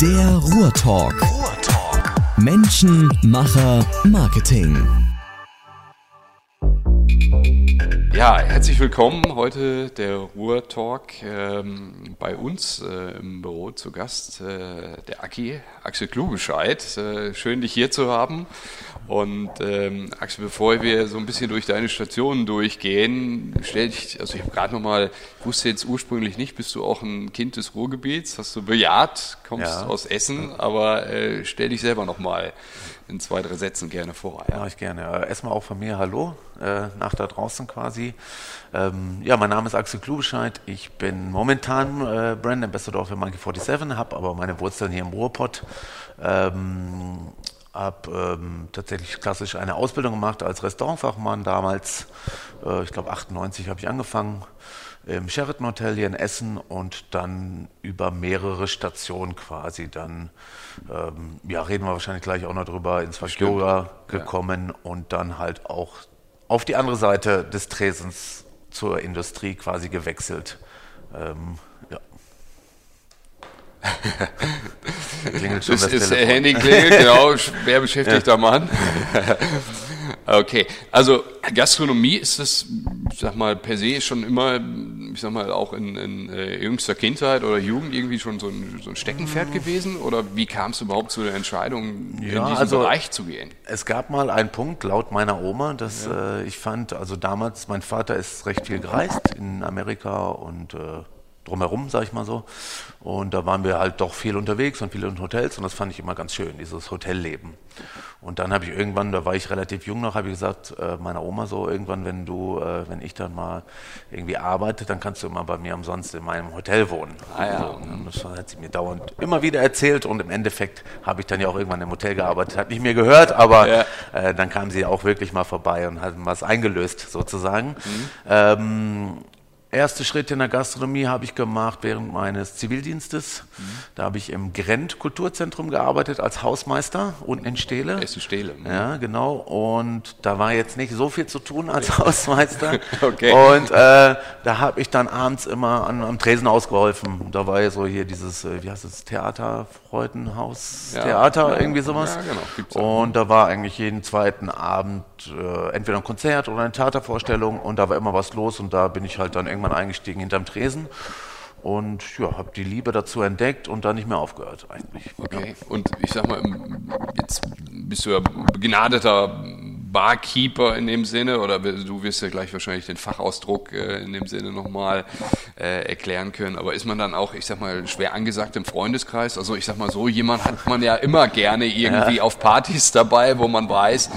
Der Ruhrtalk. Ruhrtalk. Menschen, Macher, Marketing. Ja, herzlich willkommen. Heute der Ruhr-Talk. Ähm, bei uns äh, im Büro zu Gast äh, der Aki, Axel Klugescheid. Äh, schön, dich hier zu haben. Und ähm, Axel, bevor wir so ein bisschen durch deine Stationen durchgehen, stell dich, also ich habe gerade nochmal, ich wusste jetzt ursprünglich nicht, bist du auch ein Kind des Ruhrgebiets, hast du bejaht, kommst ja. aus Essen, aber äh, stell dich selber nochmal in zwei, drei Sätzen gerne vor. Ja, ich gerne. Äh, erstmal auch von mir Hallo, äh, nach da draußen quasi. Ähm, ja, mein Name ist Axel Klubescheid. Ich bin momentan äh, Brand Ambassador für Monkey 47, habe aber meine Wurzeln hier im Ruhrpott. Ähm, habe ähm, tatsächlich klassisch eine Ausbildung gemacht als Restaurantfachmann damals. Äh, ich glaube 98 habe ich angefangen im Sheraton Hotel hier in Essen und dann über mehrere Stationen quasi dann, ähm, ja, reden wir wahrscheinlich gleich auch noch drüber, ins Yoga gekommen ja. und dann halt auch auf die andere Seite des Tresens zur Industrie quasi gewechselt. Ähm. Klingelt schon das, das ist Telefon. Handy klingelt, genau, schwer beschäftigter ja. Mann. Okay, also Gastronomie ist das, ich sag mal, per se schon immer, ich sag mal, auch in, in äh, jüngster Kindheit oder Jugend irgendwie schon so ein, so ein Steckenpferd gewesen? Oder wie kam es überhaupt zu der Entscheidung, ja, in diesen also, Bereich zu gehen? Es gab mal einen Punkt, laut meiner Oma, dass ja. äh, ich fand, also damals, mein Vater ist recht viel gereist in Amerika und äh, drumherum, sag ich mal so. Und da waren wir halt doch viel unterwegs und viele in Hotels und das fand ich immer ganz schön, dieses Hotelleben. Und dann habe ich irgendwann, da war ich relativ jung noch, habe ich gesagt, äh, meiner Oma so, irgendwann, wenn du, äh, wenn ich dann mal irgendwie arbeite, dann kannst du immer bei mir umsonst in meinem Hotel wohnen. Ah, ja. so, und das hat sie mir dauernd immer wieder erzählt und im Endeffekt habe ich dann ja auch irgendwann im Hotel gearbeitet, hat nicht mehr gehört, aber ja. äh, dann kam sie auch wirklich mal vorbei und hat was eingelöst sozusagen. Mhm. Ähm, Erste Schritte in der Gastronomie habe ich gemacht während meines Zivildienstes. Mhm. Da habe ich im Grent Kulturzentrum gearbeitet als Hausmeister unten in Stele. Essen Stele. Mhm. Ja, genau. Und da war jetzt nicht so viel zu tun als Hausmeister. okay. Und äh, da habe ich dann abends immer an, am Tresen ausgeholfen. Da war ja so hier dieses, äh, wie heißt es, Theater, Freudenhaus, ja, Theater, ja, irgendwie sowas. Ja, genau. Gibt's auch. Und da war eigentlich jeden zweiten Abend äh, entweder ein Konzert oder eine Theatervorstellung und da war immer was los und da bin ich halt dann irgendwann irgendwann eingestiegen hinterm Tresen und ja, habe die Liebe dazu entdeckt und dann nicht mehr aufgehört eigentlich. Okay. Und ich sag mal, jetzt bist du ja begnadeter Barkeeper in dem Sinne oder du wirst ja gleich wahrscheinlich den Fachausdruck äh, in dem Sinne nochmal äh, erklären können. Aber ist man dann auch, ich sag mal, schwer angesagt im Freundeskreis? Also ich sag mal so, jemand hat man ja immer gerne irgendwie ja. auf Partys dabei, wo man weiß,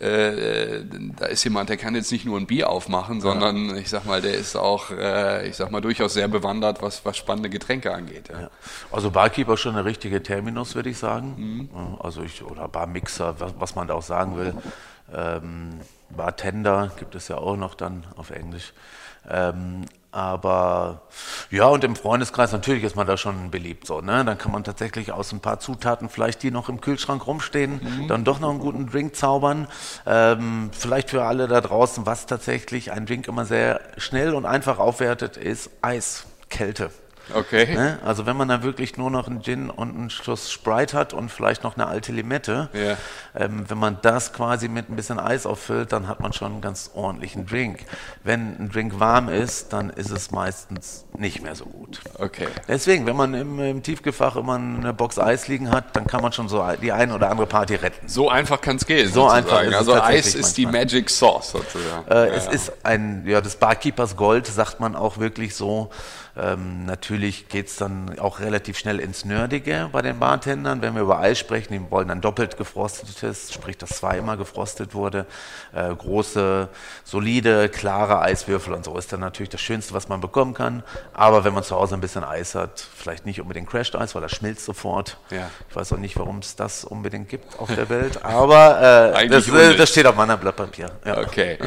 äh, da ist jemand, der kann jetzt nicht nur ein Bier aufmachen, sondern ja. ich sag mal, der ist auch, äh, ich sag mal, durchaus sehr bewandert, was, was spannende Getränke angeht. Ja. Ja. Also Barkeeper schon eine richtige Terminus, würde ich sagen. Mhm. Also ich, oder Barmixer, was, was man da auch sagen will. Ähm, Bartender gibt es ja auch noch dann auf Englisch. Ähm, aber ja, und im Freundeskreis natürlich ist man da schon beliebt so. Ne? Dann kann man tatsächlich aus ein paar Zutaten, vielleicht die noch im Kühlschrank rumstehen, mhm. dann doch noch einen guten Drink zaubern. Ähm, vielleicht für alle da draußen, was tatsächlich ein Drink immer sehr schnell und einfach aufwertet, ist Eis, Kälte. Okay. Ne? Also wenn man dann wirklich nur noch einen Gin und einen Schluss Sprite hat und vielleicht noch eine alte Limette, ja. ähm, wenn man das quasi mit ein bisschen Eis auffüllt, dann hat man schon einen ganz ordentlichen Drink. Wenn ein Drink warm ist, dann ist es meistens nicht mehr so gut. Okay. Deswegen, wenn man im, im Tiefgefach immer eine Box Eis liegen hat, dann kann man schon so die eine oder andere Party retten. So einfach kann es gehen. So sozusagen. einfach. Ist also Eis ist die Magic Sauce sozusagen. Äh, ja, es ja. ist ein, ja, das Barkeepers Gold, sagt man auch wirklich so. Ähm, natürlich geht es dann auch relativ schnell ins Nerdige bei den Bartendern. Wenn wir über Eis sprechen, die wollen dann doppelt gefrostetes, sprich, dass zweimal gefrostet wurde. Äh, große, solide, klare Eiswürfel und so ist dann natürlich das Schönste, was man bekommen kann. Aber wenn man zu Hause ein bisschen Eis hat, vielleicht nicht unbedingt Crashed Eis, weil das schmilzt sofort. Ja. Ich weiß auch nicht, warum es das unbedingt gibt auf der Welt, aber äh, das, äh, das, steht auf meinem Blatt Papier. Ja. Okay.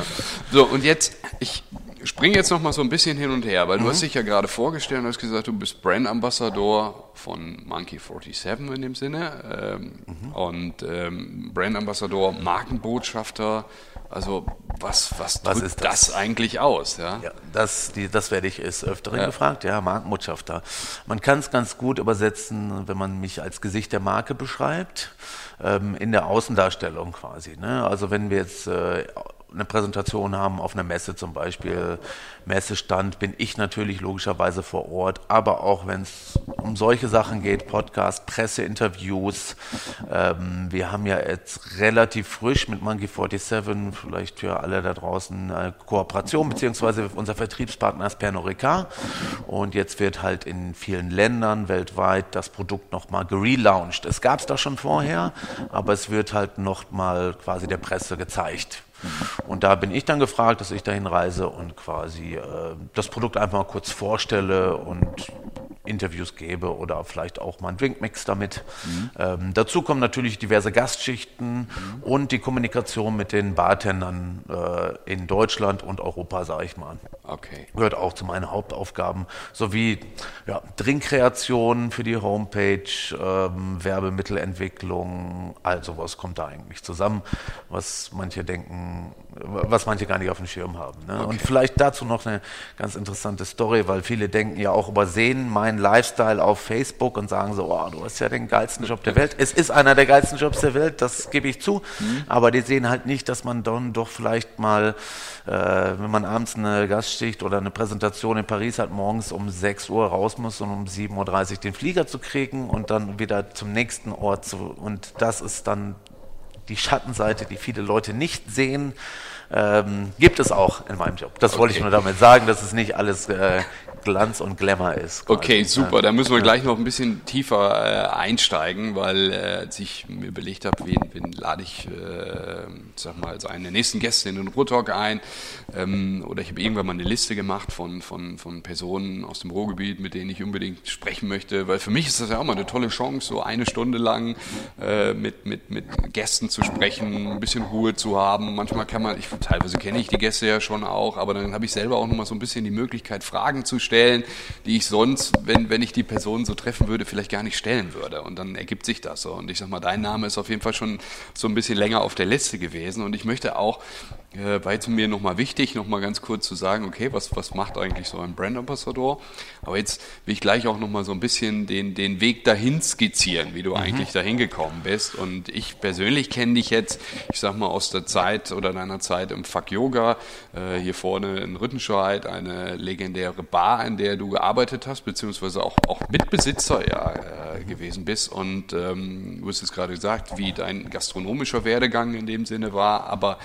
So, und jetzt, ich spring jetzt noch mal so ein bisschen hin und her, weil du hast dich ja gerade vorgestellt und hast gesagt, du bist Brand Ambassador von Monkey 47 in dem Sinne ähm, und ähm, Brand Ambassador, Markenbotschafter. Also was, was, Was ist das? das? eigentlich aus? Ja? Ja, das, die, das werde ich ist öfteren Ja. gefragt, ja, Markenbotschafter. Man kann es ganz gut übersetzen, wenn man mich als Gesicht der Marke beschreibt, ähm, in der Außendarstellung quasi. Ne? Also wenn wir jetzt äh, eine Präsentation haben auf einer Messe zum Beispiel, Messestand, bin ich natürlich logischerweise vor Ort, aber auch wenn es um solche Sachen geht, Podcast, Presseinterviews. Ähm, wir haben ja jetzt relativ frisch mit Monkey 47, vielleicht für alle da draußen, eine Kooperation, beziehungsweise unser Vertriebspartner ist Pernod Ricard. Und jetzt wird halt in vielen Ländern weltweit das Produkt nochmal gelauncht. Es gab es da schon vorher, aber es wird halt nochmal quasi der Presse gezeigt. Und da bin ich dann gefragt, dass ich dahin reise und quasi äh, das Produkt einfach mal kurz vorstelle und Interviews gebe oder vielleicht auch mal einen Drinkmix damit. Ähm, dazu kommen natürlich diverse Gastschichten und die Kommunikation mit den Bartendern äh, in Deutschland und Europa, sage ich mal. Okay. Gehört auch zu meinen Hauptaufgaben, sowie ja, Drinkkreation für die Homepage, ähm, Werbemittelentwicklung, all sowas kommt da eigentlich zusammen, was manche denken, was manche gar nicht auf dem Schirm haben. Ne? Und vielleicht dazu noch eine ganz interessante Story, weil viele denken ja auch übersehen meinen Lifestyle auf Facebook und sagen so, oh, du hast ja den geilsten Job der Welt. Es ist einer der geilsten Jobs der Welt, das gebe ich zu. Aber die sehen halt nicht, dass man dann doch vielleicht mal, äh, wenn man abends eine Gastschicht oder eine Präsentation in Paris hat, morgens um 6 Uhr raus muss und um 7.30 Uhr den Flieger zu kriegen und dann wieder zum nächsten Ort zu. Und das ist dann die Schattenseite, die viele Leute nicht sehen, ähm, gibt es auch in meinem Job. Das wollte ich Okay. nur damit sagen, dass es nicht alles äh, Glanz und Glamour ist. quasi. Okay, super. Da müssen wir gleich noch ein bisschen tiefer äh, einsteigen, weil äh, als ich mir überlegt habe, wen, wen lade ich, äh, sag mal, als einen der nächsten Gäste in den Ruhrtalk ein. Ähm, oder ich habe irgendwann mal eine Liste gemacht von, von, von Personen aus dem Ruhrgebiet, mit denen ich unbedingt sprechen möchte. Weil für mich ist das ja auch mal eine tolle Chance, so eine Stunde lang äh, mit, mit, mit Gästen zu sprechen, ein bisschen Ruhe zu haben. Manchmal kann man, ich, teilweise kenne ich die Gäste ja schon auch, aber dann habe ich selber auch nochmal so ein bisschen die Möglichkeit, Fragen zu stellen, die ich sonst, wenn, wenn ich die Person so treffen würde, vielleicht gar nicht stellen würde. Und dann ergibt sich das so. Und ich sag mal, dein Name ist auf jeden Fall schon so ein bisschen länger auf der Liste gewesen. Und ich möchte auch, war jetzt mir nochmal wichtig, nochmal ganz kurz zu sagen, okay, was, was macht eigentlich so ein Brand Ambassador? Aber jetzt will ich gleich auch nochmal so ein bisschen den, den Weg dahin skizzieren, wie du eigentlich dahin gekommen bist. Und ich persönlich kenne dich jetzt, ich sag mal, aus der Zeit oder deiner Zeit im Fuck Yoga, äh, hier vorne in Rüttenscheid, eine legendäre Bar, in der du gearbeitet hast, beziehungsweise auch, auch Mitbesitzer ja, äh, gewesen bist. Und ähm, du hast es gerade gesagt, wie dein gastronomischer Werdegang in dem Sinne war. Aber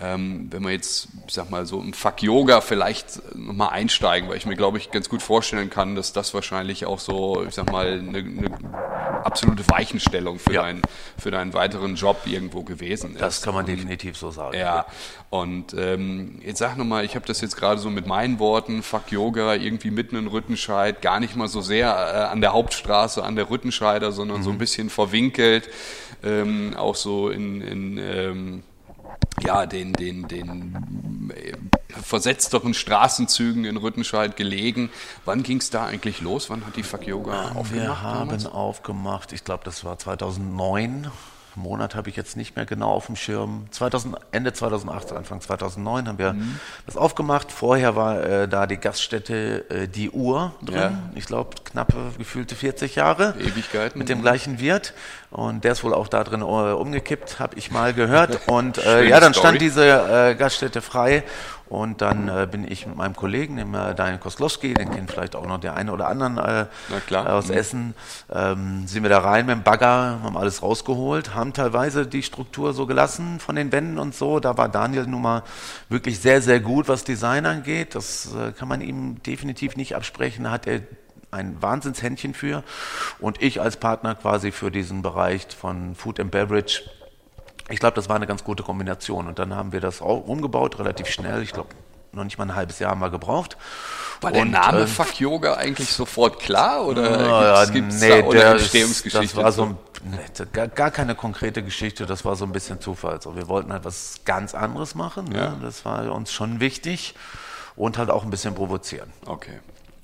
ähm, wenn wir jetzt, ich sag mal, so im Fuck Yoga vielleicht nochmal einsteigen, weil ich mir, glaube ich, ganz gut vorstellen kann, dass das wahrscheinlich auch so, ich sag mal, eine, eine absolute Weichenstellung für, Ja. deinen, für deinen weiteren Job irgendwo gewesen ist. Das kann man definitiv so sagen. Ja, und ähm, jetzt sag nochmal, ich habe das jetzt gerade so mit meinen Worten, Fuck Yoga, irgendwie mitten in Rüttenscheid, gar nicht mal so sehr äh, an der Hauptstraße, an der Rüttenscheider, sondern so ein bisschen verwinkelt, ähm, auch so in, in ähm, ja, den, den, den äh, versetzteren Straßenzügen in Rüttenscheid gelegen. Wann ging es da eigentlich los? Wann hat die Fuck Yoga aufgemacht? Wir haben damals? aufgemacht, ich glaube, das war 2009. Monat habe ich jetzt nicht mehr genau auf dem Schirm. 2000, Ende 2008, Anfang 2009 haben wir Mhm. das aufgemacht. Vorher war äh, da die Gaststätte äh, Die Uhr drin. Ja. Ich glaube, knappe gefühlte 40 Jahre. Ewigkeiten. Mit dem gleichen Wirt. Und der ist wohl auch da drin äh, umgekippt, habe ich mal gehört. Und äh, ja, dann stand diese äh, Gaststätte frei. Und dann äh, bin ich mit meinem Kollegen, dem äh, Daniel Koslowski, den kennt vielleicht auch noch der eine oder anderen äh, aus Mhm. Essen, ähm, sind wir da rein mit dem Bagger, haben alles rausgeholt, haben teilweise die Struktur so gelassen von den Wänden und so. Da war Daniel nun mal wirklich sehr, sehr gut, was Design angeht. Das äh, kann man ihm definitiv nicht absprechen. Da hat er ein Wahnsinnshändchen für. Und ich als Partner quasi für diesen Bereich von Food and Beverage. Ich glaube, das war eine ganz gute Kombination. Und dann haben wir das auch umgebaut, relativ schnell. Ich glaube, noch nicht mal ein halbes Jahr haben wir gebraucht. War der Und, Name ähm, Fuck Yoga eigentlich sofort klar oder ja, gibt's, gibt's nee, da der ist, Entstehungsgeschichte? das war so ein, nee, gar, gar keine konkrete Geschichte, das war so ein bisschen Zufall. So, wir wollten halt was ganz anderes machen, ne? Ja. das war uns schon wichtig. und halt auch ein bisschen provozieren. Okay.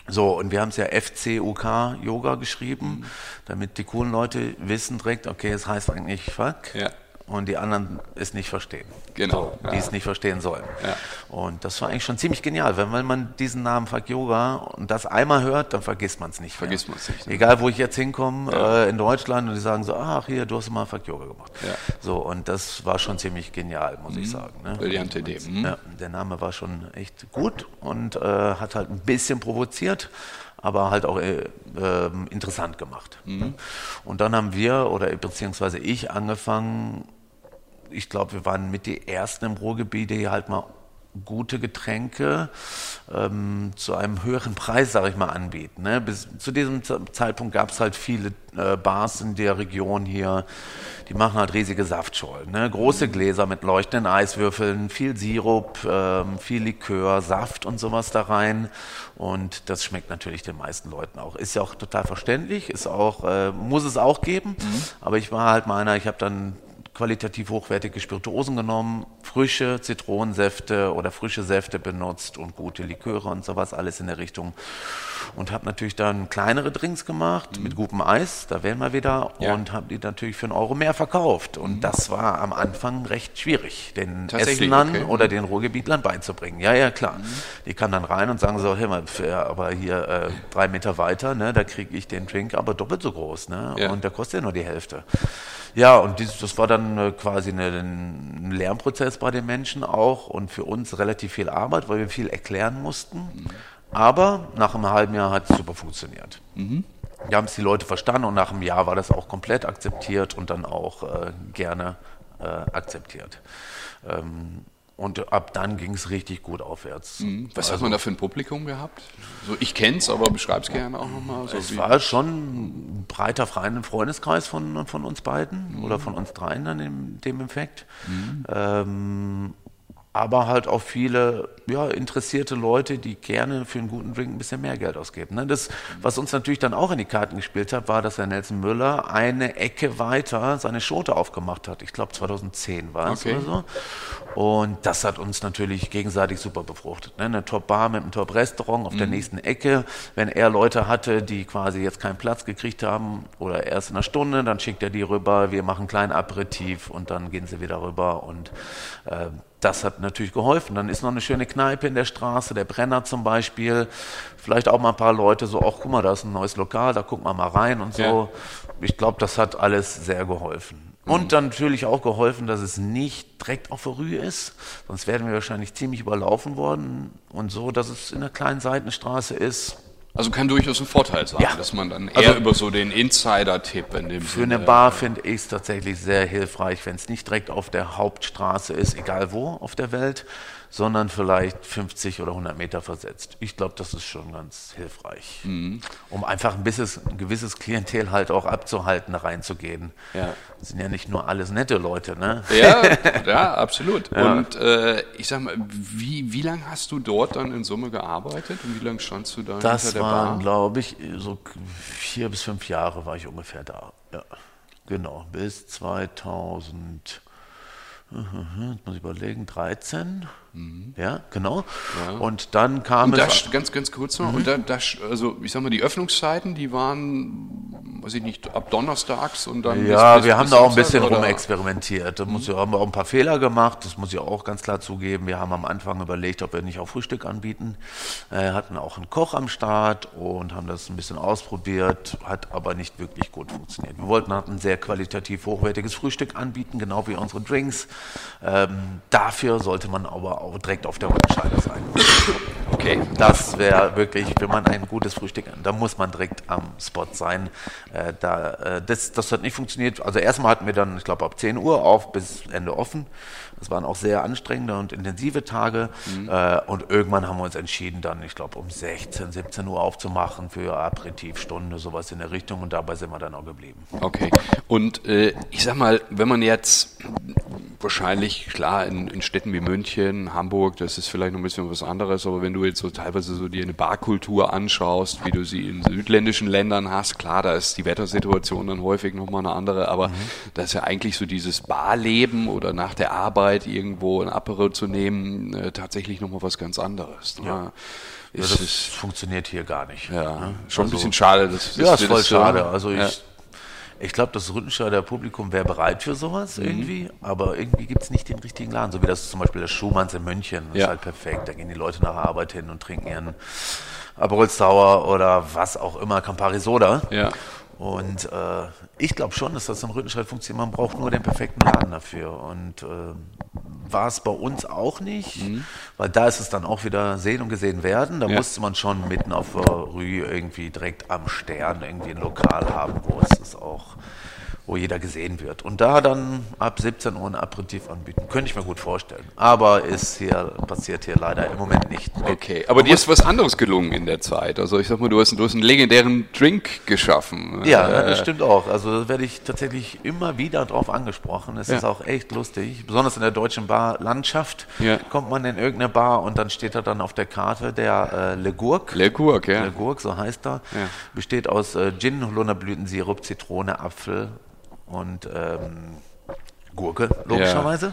So, und wir haben es ja FCUK Yoga geschrieben, Mhm. damit die coolen Leute wissen direkt, okay, es heißt eigentlich Fuck. Ja. Und die anderen es nicht verstehen. Genau, So, die ja. es nicht verstehen sollen. Ja. Und das war eigentlich schon ziemlich genial, weil wenn man diesen Namen Fuck Yoga und das einmal hört, dann vergisst man es nicht. mehr. Vergisst man's nicht, ne? Egal, wo ich jetzt hinkomme, äh, in Deutschland, und die sagen so, ach, hier, du hast mal Fuck Yoga gemacht. Ja. So, und das war schon ziemlich genial, muss ich sagen. Ne? Brillante Idee. Mhm. Ja, der Name war schon echt gut und äh, hat halt ein bisschen provoziert, aber halt auch äh, ähm, interessant gemacht. Mhm. Und dann haben wir, oder beziehungsweise ich, angefangen, ich glaube, wir waren mit die Ersten im Ruhrgebiet, die halt mal gute Getränke ähm, zu einem höheren Preis, sage ich mal, anbieten. Ne? Bis zu diesem Zeitpunkt gab es halt viele äh, Bars in der Region hier, die machen halt riesige Saftschollen. Ne? Große Gläser mit leuchtenden Eiswürfeln, viel Sirup, ähm, viel Likör, Saft und sowas da rein. Und das schmeckt natürlich den meisten Leuten auch. Ist ja auch total verständlich, ist auch, äh, muss es auch geben. Aber ich war halt meiner, ich habe dann qualitativ hochwertige Spirituosen genommen, frische Zitronensäfte oder frische Säfte benutzt und gute Liköre und sowas, alles in der Richtung. Und habe natürlich dann kleinere Drinks gemacht mit gutem Eis, da wären wir wieder, Ja. und habe die natürlich für einen Euro mehr verkauft. Und das war am Anfang recht schwierig, den Essenern okay. oder den Ruhrgebietlern beizubringen. Ja, ja, klar. Die kamen dann rein und sagen so, hey mal, für, aber hier äh, drei Meter weiter, ne, da kriege ich den Drink aber doppelt so groß, ne? Ja. Und der kostet ja nur die Hälfte. Ja, und dieses, das war dann äh, quasi eine, ein Lernprozess bei den Menschen auch und für uns relativ viel Arbeit, weil wir viel erklären mussten. Aber nach einem halben Jahr hat es super funktioniert. Wir haben es die Leute verstanden und nach einem Jahr war das auch komplett akzeptiert und dann auch äh, gerne äh, akzeptiert. Ähm, und ab dann ging es richtig gut aufwärts. Was hat man da für ein Publikum gehabt? So, ich kenn's, aber beschreib's gerne auch nochmal. So Es war schon ein breiter Freund- Freundeskreis von, von uns beiden oder von uns dreien dann in dem Effekt. Ähm, aber halt auch viele ja, interessierte Leute, die gerne für einen guten Drink ein bisschen mehr Geld ausgeben. Ne? Das, was uns natürlich dann auch in die Karten gespielt hat, war, dass Herr Nelson Müller eine Ecke weiter seine Schote aufgemacht hat. Ich glaube 2010 war es Okay. oder so. Und das hat uns natürlich gegenseitig super befruchtet. Ne? Eine Top-Bar mit einem Top-Restaurant auf der nächsten Ecke. Wenn er Leute hatte, die quasi jetzt keinen Platz gekriegt haben oder erst in einer Stunde, dann schickt er die rüber. Wir machen einen kleinen Aperitif und dann gehen sie wieder rüber. Und äh, das hat natürlich geholfen. Dann ist noch eine schöne Kneipe in der Straße, der Brenner zum Beispiel. Vielleicht auch mal ein paar Leute so, ach guck mal, da ist ein neues Lokal, da gucken wir mal rein und so. Ja. Ich glaube, das hat alles sehr geholfen. Und dann natürlich auch geholfen, dass es nicht direkt auf der Rue ist, sonst wären wir wahrscheinlich ziemlich überlaufen worden. Und so, dass es in einer kleinen Seitenstraße ist. Also kann durchaus ein Vorteil sein, Ja. dass man dann eher Also- über so den Insider-Tipp in dem Für eine Sinne- Bar finde ich es tatsächlich sehr hilfreich, wenn es nicht direkt auf der Hauptstraße ist, egal wo auf der Welt, sondern vielleicht 50 oder 100 Meter versetzt. Ich glaube, das ist schon ganz hilfreich, um einfach ein, bisschen, ein gewisses Klientel halt auch abzuhalten, da reinzugehen. Ja. Das sind ja nicht nur alles nette Leute, ne? Ja, ja, absolut. Und äh, ich sag mal, wie, wie lange hast du dort dann in Summe gearbeitet und wie lange standst du da hinter Das der waren, Bar? glaube ich, so vier bis fünf Jahre war ich ungefähr da. Ja, genau, bis 2000, jetzt muss ich überlegen, 13. Ja, genau. Und dann kam Und es. da, ganz, ganz kurz noch, und da, da, also ich sag mal, die Öffnungszeiten, die waren, weiß ich nicht, ab donnerstags und dann Ja, bis, bis, wir haben bis da auch ein bisschen oder? rumexperimentiert. Da muss ja, haben wir auch ein paar Fehler gemacht, das muss ich auch ganz klar zugeben. Wir haben am Anfang überlegt, ob wir nicht auch Frühstück anbieten. Äh, hatten auch einen Koch am Start und haben das ein bisschen ausprobiert, hat aber nicht wirklich gut funktioniert. Wir wollten halt ein sehr qualitativ hochwertiges Frühstück anbieten, genau wie unsere Drinks. Ähm, dafür sollte man aber auch direkt auf der Rückenscheibe sein. Okay. Das wäre wirklich, wenn man ein gutes Frühstück, da muss man direkt am Spot sein. Äh, da, äh, das, das hat nicht funktioniert. Also erstmal hatten wir dann, ich glaube, ab 10 Uhr auf bis Ende offen. Das waren auch sehr anstrengende und intensive Tage. Äh, und irgendwann haben wir uns entschieden, dann, ich glaube, um 16, 17 Uhr aufzumachen für Aperitivstunde, sowas in der Richtung. Und dabei sind wir dann auch geblieben. Okay. Und äh, ich sag mal, wenn man jetzt wahrscheinlich, klar, in, in, Städten wie München, Hamburg, das ist vielleicht noch ein bisschen was anderes, aber wenn du jetzt so teilweise so dir eine Barkultur anschaust, wie du sie in südländischen Ländern hast, klar, da ist die Wettersituation dann häufig nochmal eine andere, aber mhm. das ist ja eigentlich so dieses Barleben oder nach der Arbeit irgendwo ein Apero zu nehmen, äh, tatsächlich nochmal was ganz anderes. Ne? Ja. Ist, ja, das ist, funktioniert hier gar nicht. Ja, ne? schon also, ein bisschen schade. Das, ja, ist voll schade. Also ich ich glaube, das Rüttenscheider Publikum wäre bereit für sowas mhm. irgendwie, aber irgendwie gibt es nicht den richtigen Laden. So wie das zum Beispiel der Schumanns in München. Das ja. ist halt perfekt. Da gehen die Leute nach der Arbeit hin und trinken ihren Aperol Sauer oder was auch immer, Campari Soda. Ja. Und äh, ich glaube schon, dass das in Rüttenscheid funktioniert. Man braucht nur den perfekten Laden dafür. Und äh, war es bei uns auch nicht, mhm. weil da ist es dann auch wieder sehen und gesehen werden. Da ja. musste man schon mitten auf der Rue irgendwie direkt am Stern irgendwie ein Lokal haben, wo es es auch wo jeder gesehen wird. Und da dann ab 17 Uhr ein Aperitif anbieten, könnte ich mir gut vorstellen. Aber ist hier, passiert hier leider im Moment nicht. Okay, aber dir ist was anderes gelungen in der Zeit. Also ich sag mal, du hast, du hast einen legendären Drink geschaffen. Ja, äh, das stimmt auch. Also da werde ich tatsächlich immer wieder drauf angesprochen. Es ja. ist auch echt lustig. Besonders in der deutschen Barlandschaft ja. kommt man in irgendeine Bar und dann steht da dann auf der Karte der äh, Le Gurk. Le Gurk, ja. Le Gurk, so heißt er. Ja. Besteht aus äh, Gin, Holunderblütensirup, Zitrone, Apfel, und ähm, Gurke, logischerweise. Ja.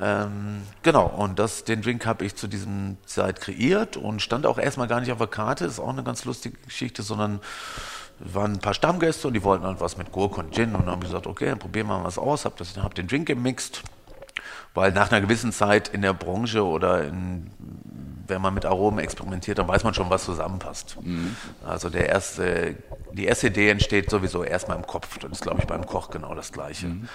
Ähm, genau, und das, den Drink habe ich zu diesem Zeit kreiert und stand auch erstmal gar nicht auf der Karte, ist auch eine ganz lustige Geschichte, sondern waren ein paar Stammgäste und die wollten halt was mit Gurke und Gin und haben gesagt, okay, dann probieren wir mal was aus, habe hab den Drink gemixt, weil nach einer gewissen Zeit in der Branche oder in, wenn man mit Aromen experimentiert, dann weiß man schon, was zusammenpasst. Mhm. Also der erste die erste Idee entsteht sowieso erstmal im Kopf. Das ist, glaube ich, beim Koch genau das Gleiche. Mhm.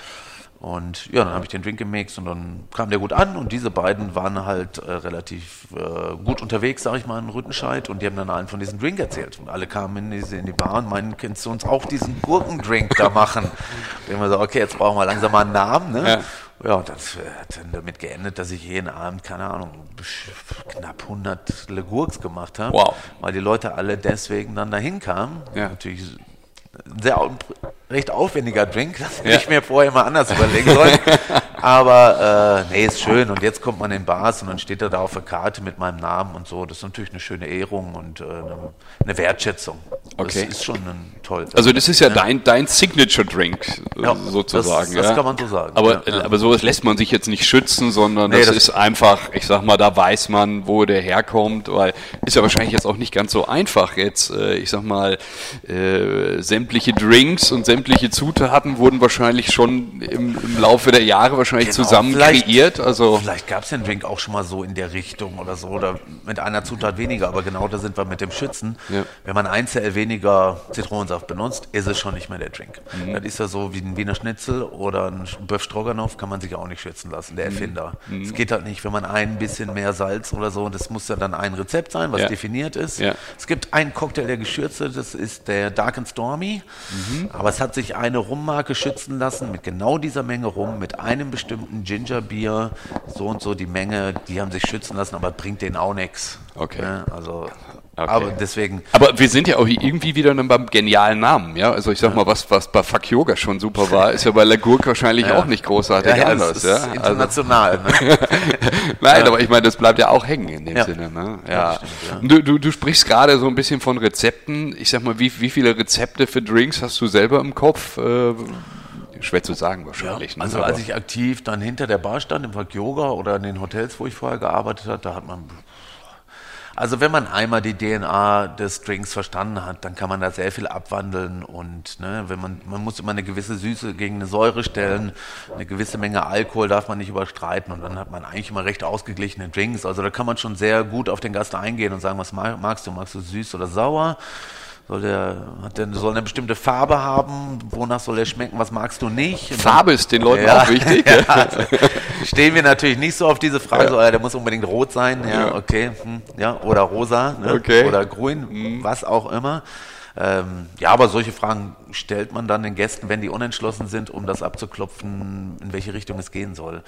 Und ja, dann habe ich den Drink gemixt und dann kam der gut an und diese beiden waren halt äh, relativ äh, gut unterwegs, sage ich mal, in Rüttenscheid und die haben dann allen von diesem Drink erzählt. Und alle kamen in, diese, in die Bar und meinen, kennst du uns auch diesen Gurkendrink da machen? und wir so, okay, jetzt brauchen wir langsam mal einen Namen. Ne? Ja. Ja, und das hat dann damit geendet, dass ich jeden Abend, keine Ahnung, knapp 100 Legurks gemacht habe. Wow. Weil die Leute alle deswegen dann dahin kamen. Ja. Natürlich sehr recht aufwendiger Drink, das hätte ja. ich mir vorher mal anders überlegen sollen. Aber äh, nee, ist schön. Und jetzt kommt man in Bars und dann steht er da auf der Karte mit meinem Namen und so. Das ist natürlich eine schöne Ehrung und äh, eine Wertschätzung. Okay. Das ist schon ein toll. Also das ist ja, ja. dein, dein Signature-Drink ja, sozusagen. Das, das kann man so sagen. Aber, aber sowas lässt man sich jetzt nicht schützen, sondern nee, das, das, ist einfach, ich sag mal, da weiß man, wo der herkommt, weil ist ja wahrscheinlich jetzt auch nicht ganz so einfach jetzt, äh, ich sag mal, äh, sämtliche Drinks und sämtliche Zutaten wurden wahrscheinlich schon im, im Laufe der Jahre wahrscheinlich genau, zusammen kreiert. Also vielleicht gab es den Drink auch schon mal so in der Richtung oder so oder mit einer Zutat weniger, aber genau da sind wir mit dem Schützen. Ja. Wenn man ein Cl weniger Zitronensaft benutzt, ist es schon nicht mehr der Drink. Mhm. Das ist ja so wie ein Wiener Schnitzel oder ein Böff Stroganoff, kann man sich auch nicht schützen lassen, der mhm. Erfinder. Mhm. Es mhm. geht halt nicht, wenn man ein bisschen mehr Salz oder so, das muss ja dann ein Rezept sein, was ja. definiert ist. Ja. Es gibt einen Cocktail, der geschürzt ist, das ist der Dark and Stormy, mhm. aber es hat sich eine Rummarke schützen lassen mit genau dieser Menge Rum, mit einem bestimmten bestimmten Gingerbier so und so die Menge, die haben sich schützen lassen, aber bringt denen auch nichts. Okay. Ne? Also Okay. Aber deswegen. Aber wir sind ja auch irgendwie wieder beim genialen Namen, ja. Also ich sag ja. mal, was, was bei Fuck Yoga schon super war, ist ja bei Lagurk wahrscheinlich ja. auch nicht großartig ja, anders, ja. international. Also, ne? Nein, aber ich meine, das bleibt ja auch hängen in dem Sinne, ne? Ja. Stimmt, du, du, du sprichst gerade so ein bisschen von Rezepten. Ich sag mal, wie, wie viele Rezepte für Drinks hast du selber im Kopf? Äh, schwer zu sagen wahrscheinlich. Ja, ne? also ne? als ich aktiv dann hinter der Bar stand, im Park Yoga oder in den Hotels, wo ich vorher gearbeitet habe, da hat man also wenn man einmal die DNA des Drinks verstanden hat, dann kann man da sehr viel abwandeln und ne, wenn man, man muss immer eine gewisse Süße gegen eine Säure stellen, eine gewisse Menge Alkohol darf man nicht überstreiten und dann hat man eigentlich immer recht ausgeglichene Drinks. Also da kann man schon sehr gut auf den Gast eingehen und sagen, was magst du? Magst du süß oder sauer? Soll der, hat der, soll eine bestimmte Farbe haben? Wonach soll er schmecken? Was magst du nicht? Und Farbe ist den Leuten ja, auch wichtig. ja, also stehen wir natürlich nicht so auf diese Frage, ja. so, der muss unbedingt rot sein, ja, okay, hm, ja, oder rosa, ne? okay. oder grün, mhm. was auch immer. Ähm, ja, aber solche Fragen stellt man dann den Gästen, wenn die unentschlossen sind, um das abzuklopfen, in welche Richtung es gehen soll.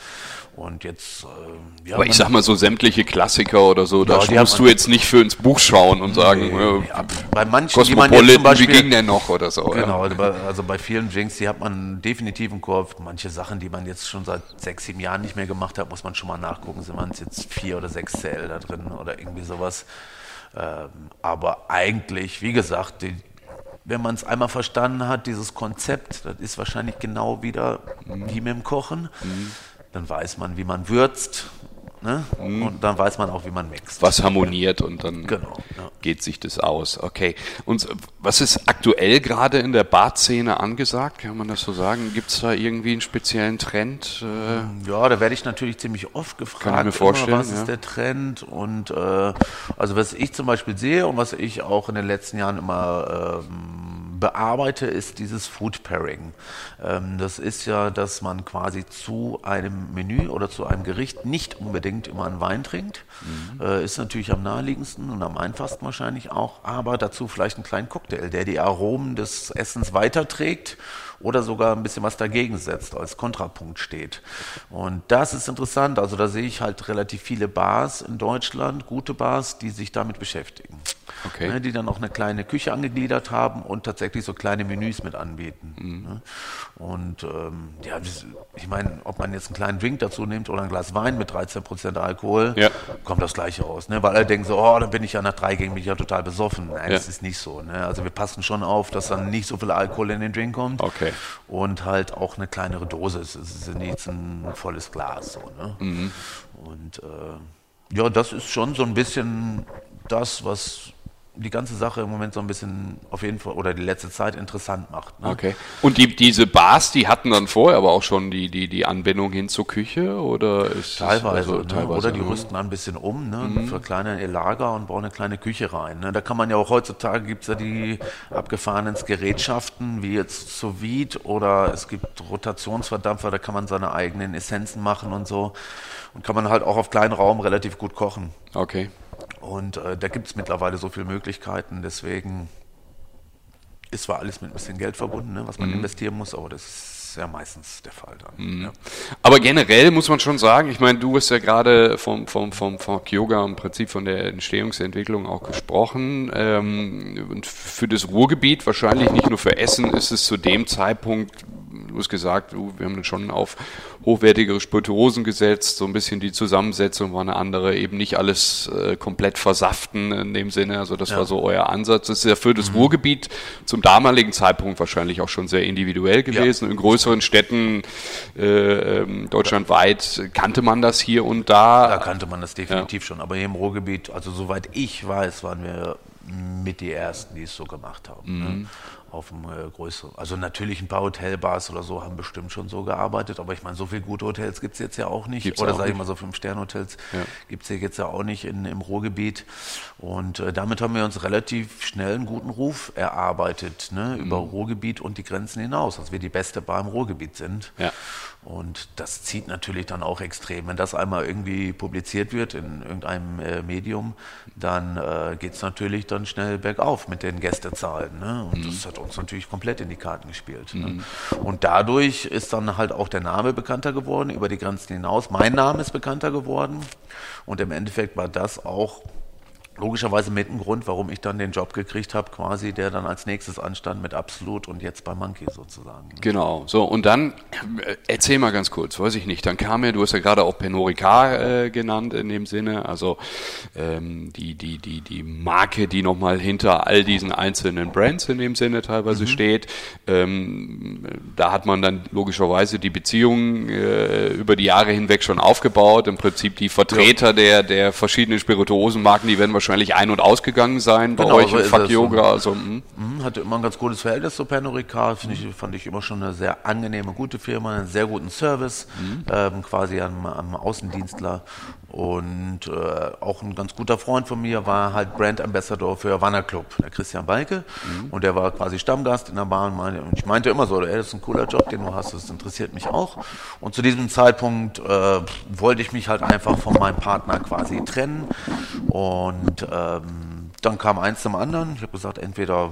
Und jetzt, äh, ja. Aber ich sag mal so sämtliche Klassiker oder so, ja, da musst du jetzt nicht für ins Buch schauen und sagen, nee, ja, bei manchen, die man jetzt zum Beispiel, wie ging der noch oder so. Genau, ja. also bei vielen Jinx, die hat man definitiv im Kopf. Manche Sachen, die man jetzt schon seit sechs, sieben Jahren nicht mehr gemacht hat, muss man schon mal nachgucken. Sind man jetzt vier oder sechs CL da drin oder irgendwie sowas. Ähm, aber eigentlich, wie gesagt, die, wenn man es einmal verstanden hat, dieses Konzept, das ist wahrscheinlich genau wieder wie mit dem Kochen. Mhm. Dann weiß man, wie man würzt, Ne? Mhm. Und dann weiß man auch, wie man mixt. Was harmoniert und dann genau, ja. geht sich das aus. Okay. Und was ist aktuell gerade in der Barszene angesagt? Kann man das so sagen? Gibt es da irgendwie einen speziellen Trend? Äh? Ja, da werde ich natürlich ziemlich oft gefragt. Kann ich mir vorstellen. Immer, was ja. ist der Trend? Und äh, also was ich zum Beispiel sehe und was ich auch in den letzten Jahren immer ähm, bearbeite, ist dieses Food Pairing. Ähm, das ist ja, dass man quasi zu einem Menü oder zu einem Gericht nicht unbedingt immer einen Wein trinkt. Mhm. Äh, ist natürlich am naheliegendsten und am einfachsten wahrscheinlich auch, aber dazu vielleicht einen kleinen Cocktail, der die Aromen des Essens weiterträgt oder sogar ein bisschen was dagegen setzt, als Kontrapunkt steht. Und das ist interessant. Also da sehe ich halt relativ viele Bars in Deutschland, gute Bars, die sich damit beschäftigen. Okay. Ne, die dann auch eine kleine Küche angegliedert haben und tatsächlich so kleine Menüs mit anbieten. Mhm. Ne? Und ähm, ja, ich meine, ob man jetzt einen kleinen Drink dazu nimmt oder ein Glas Wein mit 13% Alkohol, ja. kommt das gleiche raus. Ne? Weil alle denken so, oh, dann bin ich ja nach drei Gängen bin ich ja total besoffen. Nein, ja. das ist nicht so. Ne? Also wir passen schon auf, dass dann nicht so viel Alkohol in den Drink kommt. Okay. Und halt auch eine kleinere Dose. Es ist nicht ein volles Glas. So, ne? Mhm. Und äh, ja, das ist schon so ein bisschen das, was die ganze Sache im Moment so ein bisschen auf jeden Fall oder die letzte Zeit interessant macht. Ne? Okay. Und die, diese Bars, die hatten dann vorher aber auch schon die, die, die Anbindung hin zur Küche oder ist teilweise, also, ne? teilweise oder die rüsten ein bisschen um, ne? Mhm. verkleinern ihr Lager und bauen eine kleine Küche rein. Ne? Da kann man ja auch heutzutage gibt es ja die abgefahrenen Gerätschaften wie jetzt sous oder es gibt Rotationsverdampfer, da kann man seine eigenen Essenzen machen und so und kann man halt auch auf kleinen Raum relativ gut kochen. Okay. Und äh, da gibt es mittlerweile so viele Möglichkeiten, deswegen ist zwar alles mit ein bisschen Geld verbunden, ne, was man mhm. investieren muss, aber das ist ja meistens der Fall dann. Mhm. Ja. Aber generell muss man schon sagen, ich meine, du hast ja gerade vom, vom, vom, vom Kyoga im Prinzip von der Entstehungsentwicklung auch gesprochen. Ähm, und für das Ruhrgebiet, wahrscheinlich nicht nur für Essen, ist es zu dem Zeitpunkt du hast gesagt, wir haben schon auf hochwertigere Spirituosen gesetzt, so ein bisschen die Zusammensetzung war eine andere, eben nicht alles äh, komplett versaften in dem Sinne, also das ja. war so euer Ansatz. Das ist ja für das mhm. Ruhrgebiet zum damaligen Zeitpunkt wahrscheinlich auch schon sehr individuell gewesen. Ja. In größeren Städten äh, ähm, deutschlandweit kannte man das hier und da. Da kannte man das definitiv ja. schon, aber hier im Ruhrgebiet, also soweit ich weiß, waren wir mit die Ersten, die es so gemacht haben. Ne? Mhm. Ne? Auf dem äh, größeren. Also natürlich ein paar Hotelbars oder so haben bestimmt schon so gearbeitet, aber ich meine, so viele gute Hotels gibt es jetzt ja auch nicht. Gibt's oder sage ich mal so Fünf-Sterne-Hotels ja. gibt es ja jetzt ja auch nicht in, im Ruhrgebiet. Und äh, damit haben wir uns relativ schnell einen guten Ruf erarbeitet, ne, mhm. über Ruhrgebiet und die Grenzen hinaus, dass wir die beste Bar im Ruhrgebiet sind. Ja. Und das zieht natürlich dann auch extrem. Wenn das einmal irgendwie publiziert wird in irgendeinem äh, Medium, dann äh, geht es natürlich dann schnell bergauf mit den Gästezahlen. Ne? Und mhm. das hat uns natürlich komplett in die Karten gespielt. Ne? Mhm. Und dadurch ist dann halt auch der Name bekannter geworden, über die Grenzen hinaus. Mein Name ist bekannter geworden. Und im Endeffekt war das auch logischerweise mit ein Grund, warum ich dann den Job gekriegt habe, quasi, der dann als nächstes anstand mit Absolut und jetzt bei Monkey sozusagen. Ne? Genau, so und dann äh, erzähl mal ganz kurz, weiß ich nicht, dann kam ja, du hast ja gerade auch Penorica äh, genannt in dem Sinne, also ähm, die, die, die, die Marke, die nochmal hinter all diesen einzelnen Brands in dem Sinne teilweise mhm. steht. Ähm, da hat man dann logischerweise die Beziehungen äh, über die Jahre hinweg schon aufgebaut, im Prinzip die Vertreter ja. der, der verschiedenen Spirituosenmarken, die werden wahrscheinlich wahrscheinlich ein- und ausgegangen sein bei genau, euch so im Fuck Yoga. Also, mhm. Hatte immer ein ganz gutes Verhältnis zu Pernod Ricard. Ich, fand ich immer schon eine sehr angenehme, gute Firma, einen sehr guten Service, mhm. ähm, quasi am, am, Außendienstler. Und äh, auch ein ganz guter Freund von mir war halt Brand Ambassador für Wanner Club, der Christian Balke. Mhm. Und der war quasi Stammgast in der Bahn. Und ich meinte immer so, ey, das ist ein cooler Job, den du hast, das interessiert mich auch. Und zu diesem Zeitpunkt äh, wollte ich mich halt einfach von meinem Partner quasi trennen. Und ähm, dann kam eins zum anderen. Ich habe gesagt, entweder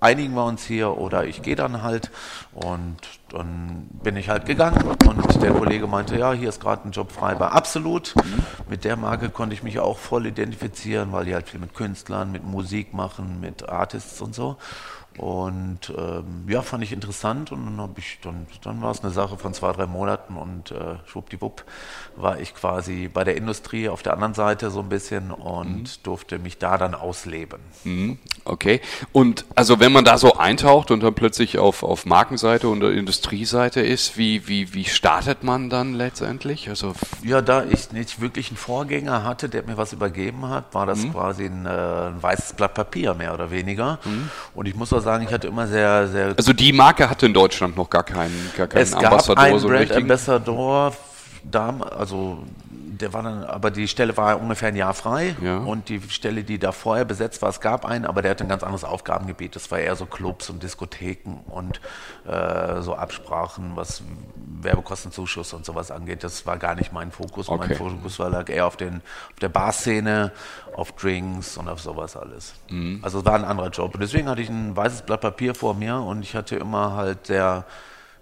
einigen wir uns hier oder ich gehe dann halt. Und dann bin ich halt gegangen und der Kollege meinte, ja, hier ist gerade ein Job frei bei Absolut. Mit der Marke konnte ich mich auch voll identifizieren, weil die halt viel mit Künstlern, mit Musik machen, mit Artists und so. Und ähm, ja, fand ich interessant und dann, hab ich, dann, dann war es eine Sache von zwei, drei Monaten und äh, schwuppdiwupp war ich quasi bei der Industrie auf der anderen Seite so ein bisschen und mhm. durfte mich da dann ausleben. Mhm. Okay. Und also wenn man da so eintaucht und dann plötzlich auf, auf Markenseite und Industrieseite ist, wie, wie, wie startet man dann letztendlich? Also ja, da ich nicht wirklich einen Vorgänger hatte, der mir was übergeben hat, war das mhm. quasi ein, äh, ein, weißes Blatt Papier mehr oder weniger. Mhm. Und ich muss auch sagen, ich hatte immer sehr, sehr. Also die Marke hatte in Deutschland noch gar keinen, gar keinen es Ambassador. Gab einen so Brand Ambassador, also der war dann, aber die Stelle war ungefähr ein Jahr frei ja. und die Stelle, die da vorher besetzt war, es gab einen, aber der hatte ein ganz anderes Aufgabengebiet. Das war eher so Clubs und Diskotheken und äh, so Absprachen, was Werbekostenzuschuss und sowas angeht. Das war gar nicht mein Fokus. Okay. Mein Fokus war lag eher auf, den, auf der Barszene, auf Drinks und auf sowas alles. Mhm. Also es war ein anderer Job. Und deswegen hatte ich ein weißes Blatt Papier vor mir und ich hatte immer halt sehr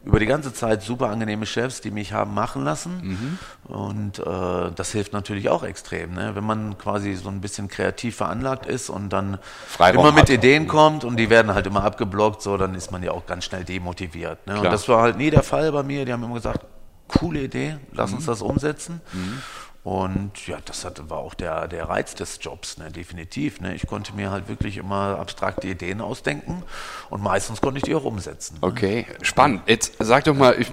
über die ganze Zeit super angenehme Chefs, die mich haben machen lassen. Mhm. Und äh, das hilft natürlich auch extrem, ne? wenn man quasi so ein bisschen kreativ veranlagt ist und dann Freiraum immer mit Ideen kommt und die werden halt immer abgeblockt, so dann ist man ja auch ganz schnell demotiviert. Ne? Und das war halt nie der Fall bei mir. Die haben immer gesagt, coole Idee, lass mhm. uns das umsetzen. Mhm. Und ja, das hat, war auch der, der Reiz des Jobs, ne, definitiv. Ne. Ich konnte mir halt wirklich immer abstrakte Ideen ausdenken und meistens konnte ich die auch umsetzen. Ne. Okay, spannend. Jetzt sag doch mal, ich,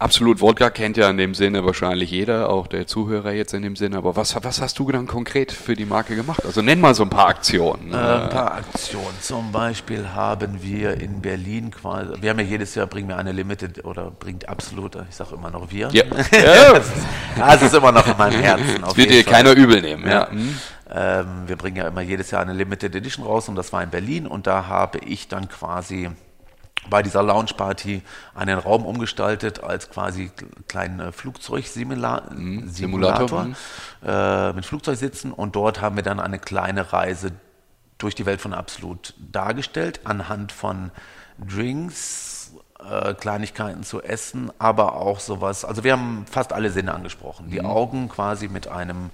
Absolut Wodka kennt ja in dem Sinne wahrscheinlich jeder, auch der Zuhörer jetzt in dem Sinne. Aber was, was hast du dann konkret für die Marke gemacht? Also nenn mal so ein paar Aktionen. Äh, ein paar Aktionen. Zum Beispiel haben wir in Berlin quasi, wir haben ja jedes Jahr, bringen wir eine Limited oder bringt Absolut, ich sage immer noch wir. Ja. ja. das, ist, das ist immer noch in meinem Herzen. Das wird dir keiner übel nehmen. Ja. ja. Ähm, wir bringen ja immer jedes Jahr eine Limited Edition raus und das war in Berlin und da habe ich dann quasi bei dieser Lounge-Party einen Raum umgestaltet als quasi kleinen äh, Flugzeugsimulator mhm. Simulator, mhm. äh, mit Flugzeugsitzen und dort haben wir dann eine kleine Reise durch die Welt von Absolut dargestellt anhand von Drinks, äh, Kleinigkeiten zu essen, aber auch sowas. Also wir haben fast alle Sinne angesprochen. Die mhm. Augen quasi mit einem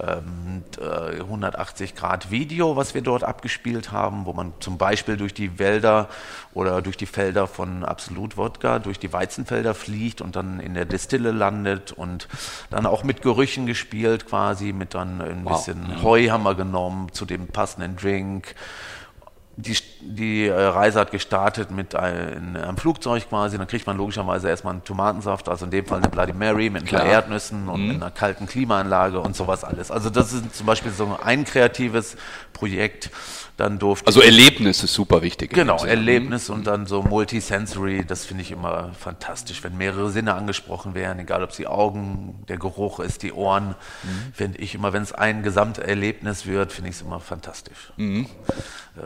ähm, 180 äh, Grad Video, was wir dort abgespielt haben, wo man zum Beispiel durch die Wälder oder durch die Felder von Absolut Wodka, durch die Weizenfelder fliegt und dann in der Destille landet und dann auch mit Gerüchen gespielt quasi, mit dann ein wow. bisschen Heu haben wir genommen zu dem passenden Drink die, die äh, Reise hat gestartet mit ein, einem Flugzeug quasi, dann kriegt man logischerweise erstmal einen Tomatensaft, also in dem Fall eine Bloody Mary mit ein paar Erdnüssen und mhm. einer kalten Klimaanlage und sowas alles. Also das ist zum Beispiel so ein kreatives Projekt. Dann durfte also Erlebnis ist super wichtig. Genau, Erlebnis und dann so Multisensory, das finde ich immer fantastisch, wenn mehrere Sinne angesprochen werden, egal ob es die Augen, der Geruch ist, die Ohren, mhm. finde ich immer, wenn es ein Gesamterlebnis wird, finde ich es immer fantastisch. Mhm. Äh,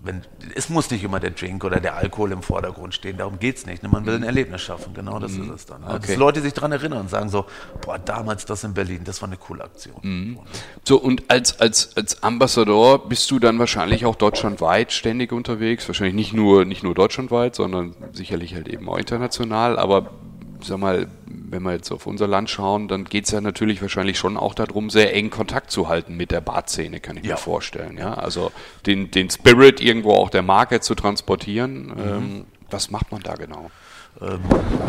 wenn, es muss nicht immer der Drink oder der Alkohol im Vordergrund stehen, darum geht es nicht. Ne? Man will ein mhm. Erlebnis schaffen, genau das mhm. ist es dann. Okay. Dass Leute sich daran erinnern und sagen so, boah, damals das in Berlin, das war eine coole Aktion. Mhm. So, und als, als, als Ambassador bist du dann wahrscheinlich auch deutschlandweit ständig unterwegs, wahrscheinlich nicht nur, nicht nur deutschlandweit, sondern sicherlich halt eben auch international, aber sag mal, wenn wir jetzt auf unser Land schauen, dann geht es ja natürlich wahrscheinlich schon auch darum, sehr eng Kontakt zu halten mit der Barszene, kann ich ja. mir vorstellen. Ja? Also den, den Spirit irgendwo auch der Marke zu transportieren. Mhm. Ähm, was macht man da genau? Ähm,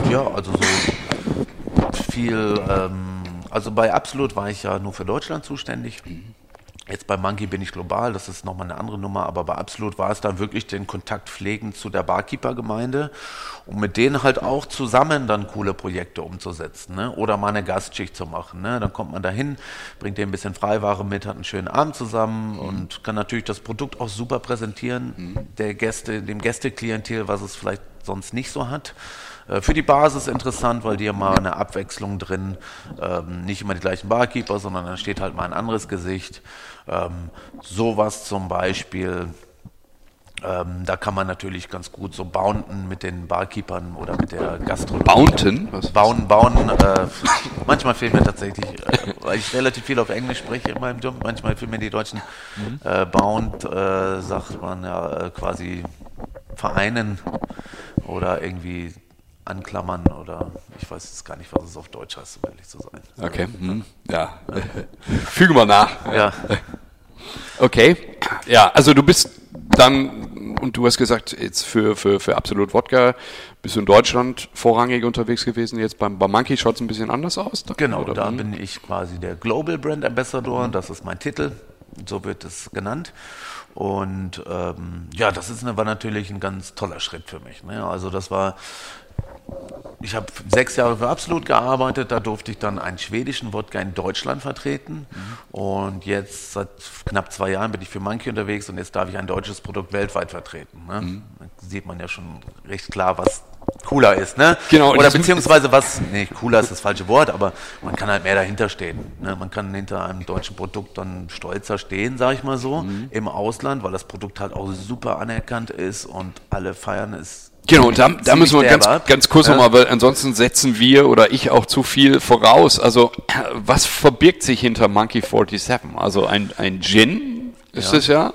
ja, also so viel, ähm, also bei Absolut war ich ja nur für Deutschland zuständig. Mhm. Jetzt bei Monkey bin ich global, das ist nochmal eine andere Nummer, aber bei Absolut war es dann wirklich den Kontakt pflegen zu der Barkeeper-Gemeinde, um mit denen halt auch zusammen dann coole Projekte umzusetzen ne? oder mal eine Gastschicht zu machen. Ne? Dann kommt man dahin, bringt denen ein bisschen Freiware mit, hat einen schönen Abend zusammen mhm. und kann natürlich das Produkt auch super präsentieren, mhm. der Gäste, dem Gästeklientel, was es vielleicht sonst nicht so hat. Äh, für die Basis interessant, weil die haben mal eine Abwechslung drin, ähm, nicht immer die gleichen Barkeeper, sondern dann steht halt mal ein anderes Gesicht. Ähm, sowas zum Beispiel Ähm, da kann man natürlich ganz gut so bounden mit den Barkeepern oder mit der Gastronomie. Bounten? Was? Bauen, bauen. Äh, manchmal fehlen mir tatsächlich, äh, weil ich relativ viel auf Englisch spreche in meinem Job, manchmal fehlen mir die deutschen. Äh, bound äh, sagt man ja äh, quasi vereinen oder irgendwie anklammern oder ich weiß jetzt gar nicht, was es auf Deutsch heißt, um ehrlich zu sein. Okay. Hm. Ja. Füge mal nach. Ja, Okay. Ja, also du bist dann, und du hast gesagt, jetzt für, für, für Absolut Wodka bist du in Deutschland vorrangig unterwegs gewesen. Jetzt beim, beim Monkey schaut es ein bisschen anders aus. Genau, Oder? da Hm. bin ich quasi der Global Brand Ambassador, das ist mein Titel, so wird es genannt. Und ähm, ja, das ist, war natürlich ein ganz toller Schritt für mich. Ne? Also das war, ich habe sechs Jahre für Absolut gearbeitet, da durfte ich dann einen schwedischen Wodka in Deutschland vertreten. Und jetzt seit knapp zwei Jahren bin ich für Monkey unterwegs und jetzt darf ich ein deutsches Produkt weltweit vertreten. Ne? Da sieht man ja schon recht klar, was cooler ist. Ne? Genau, Oder beziehungsweise was, nee, cooler ist das falsche Wort, aber man kann halt mehr dahinter stehen. Ne? Man kann hinter einem deutschen Produkt dann stolzer stehen, sage ich mal so, Mhm. im Ausland, weil das Produkt halt auch super anerkannt ist und alle feiern es. Genau, und da, da müssen wir ganz, ganz kurz Ja. nochmal, weil ansonsten setzen wir oder ich auch zu viel voraus. Also, was verbirgt sich hinter Monkey 47? Also ein, ein Gin ist es ja,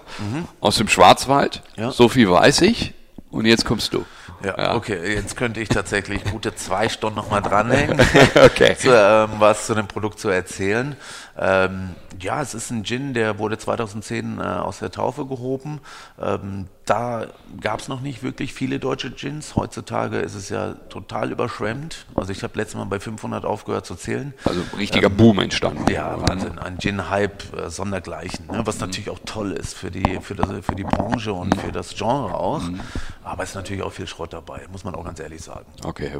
aus dem Schwarzwald. Mhm. Ja. So viel weiß ich. Und jetzt kommst du. Ja, okay, jetzt könnte ich tatsächlich gute zwei Stunden nochmal dranhängen, Okay. zu, ähm, was zu dem Produkt zu erzählen. Ähm, ja, es ist ein Gin, der wurde 2010 äh, aus der Taufe gehoben. Ähm, da gab es noch nicht wirklich viele deutsche Gins. Heutzutage ist es ja total überschwemmt. Also ich habe letztes Mal bei 500 aufgehört zu zählen. Also richtiger Boom entstanden. Ja, Wahnsinn. Ein Gin-Hype äh, sondergleichen. Ne? Was natürlich auch toll ist für die, für, das, für die Branche und für das Genre auch. Aber es ist natürlich auch viel Schrott dabei, muss man auch ganz ehrlich sagen. Okay.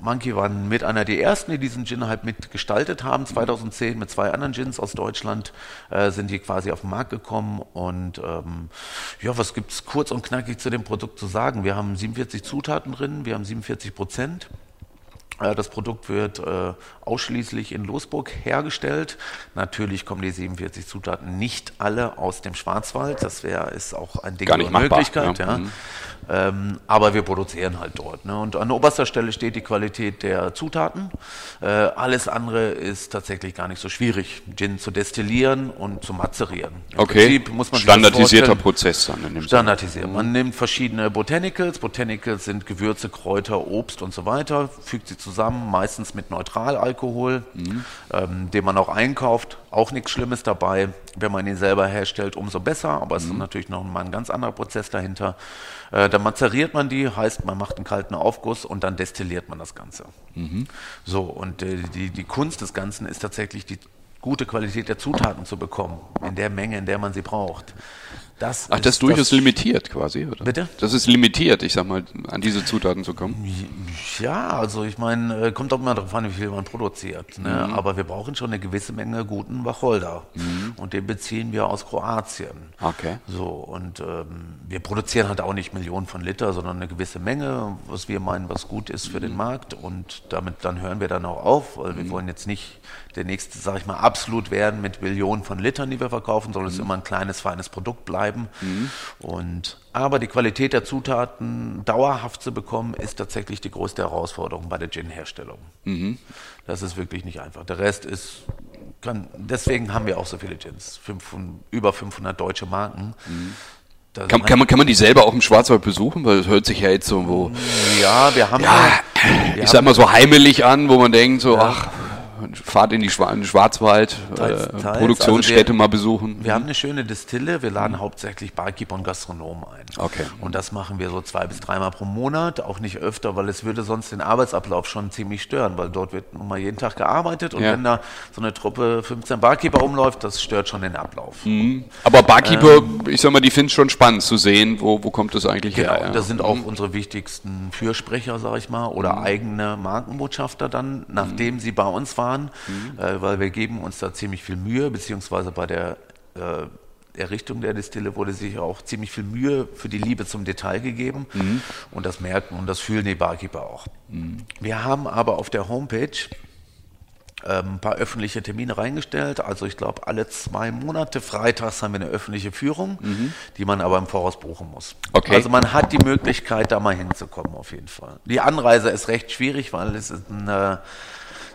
Monkey waren mit einer der ersten, die diesen Gin halt mitgestaltet haben. 2010 mit zwei anderen Gins aus Deutschland äh, sind die quasi auf den Markt gekommen. Und ähm, ja, was gibt's kurz und knackig zu dem Produkt zu sagen? Wir haben 47 Zutaten drin, wir haben 47 Prozent. Äh, Das Produkt wird äh, ausschließlich in Losburg hergestellt. Natürlich kommen die 47 Zutaten nicht alle aus dem Schwarzwald. Das wäre ist auch ein Ding Gar nicht der machbar, Möglichkeit. ja. Ja. Mhm. Ähm, aber wir produzieren halt dort. Ne? Und an oberster Stelle steht die Qualität der Zutaten. Äh, alles andere ist tatsächlich gar nicht so schwierig, Gin zu destillieren und zu mazerieren. Im Okay. Prinzip muss man Standardisierter. Prozess dann in dem. Standardisiert. Man nimmt verschiedene Botanicals. Botanicals sind Gewürze, Kräuter, Obst und so weiter, fügt sie zusammen, meistens mit Neutralalkohol, ähm, den man auch einkauft. Auch nichts Schlimmes dabei. Wenn man ihn selber herstellt, umso besser, aber es ist natürlich noch mal ein ganz anderer Prozess dahinter. Äh, dann mazeriert man die, heißt, man macht einen kalten Aufguss und dann destilliert man das Ganze. So, und äh, die, die Kunst des Ganzen ist tatsächlich die gute Qualität der Zutaten zu bekommen, in der Menge, in der man sie braucht. Das Ach, das ist durchaus limitiert quasi, oder? Bitte? Das ist limitiert, ich sag mal, an diese Zutaten zu kommen. Ja, also ich meine, äh, kommt auch immer darauf an, wie viel man produziert. Ne? Mhm. Aber wir brauchen schon eine gewisse Menge guten Wacholder. Und den beziehen wir aus Kroatien. Okay. So, und ähm, wir produzieren halt auch nicht Millionen von Liter, sondern eine gewisse Menge, was wir meinen, was gut ist für den Mhm. Markt. Und damit dann hören wir dann auch auf, weil wir wollen jetzt nicht der nächste, sag ich mal, absolut werden mit Millionen von Litern, die wir verkaufen, sondern Mhm. es ist immer ein kleines, feines Produkt bleiben. Und aber die Qualität der Zutaten dauerhaft zu bekommen, ist tatsächlich die größte Herausforderung bei der Gin-Herstellung. Mhm. Das ist wirklich nicht einfach. Der Rest ist, kann, deswegen haben wir auch so viele Gins. 500, über 500 deutsche Marken. Mhm. Kann, kann, man, kann man die selber auch im Schwarzwald besuchen? Weil das hört sich ja jetzt so, wo, ja, wir haben, ja, wir ich sag haben mal so heimelig an, wo man denkt, so, ach, Fahrt in, die Schwa in den Schwarzwald, Teils, äh, teils. Produktionsstätte Also wir- mal besuchen. Wir haben eine schöne Distille, wir laden hauptsächlich Barkeeper und Gastronomen ein. Okay. Und das machen wir so zwei bis dreimal pro Monat, auch nicht öfter, weil es würde sonst den Arbeitsablauf schon ziemlich stören, weil dort wird nun mal jeden Tag gearbeitet und Ja. wenn da so eine Truppe 15 Barkeeper rumläuft, das stört schon den Ablauf. Aber Barkeeper, ich sag mal, die finden es schon spannend zu sehen, wo, wo kommt das eigentlich Genau, her. Ja. das sind auch unsere wichtigsten Fürsprecher, sag ich mal, oder eigene Markenbotschafter dann, nachdem sie bei uns waren, äh, weil wir geben uns da ziemlich viel Mühe, beziehungsweise bei der äh, Errichtung der Distille wurde sich auch ziemlich viel Mühe für die Liebe zum Detail gegeben und das merken und das fühlen die Barkeeper auch. Wir haben aber auf der Homepage ähm, ein paar öffentliche Termine reingestellt. Also ich glaube, alle zwei Monate freitags haben wir eine öffentliche Führung, die man aber im Voraus buchen muss. Okay. Also man hat die Möglichkeit, da mal hinzukommen auf jeden Fall. Die Anreise ist recht schwierig, weil es ist ein, äh,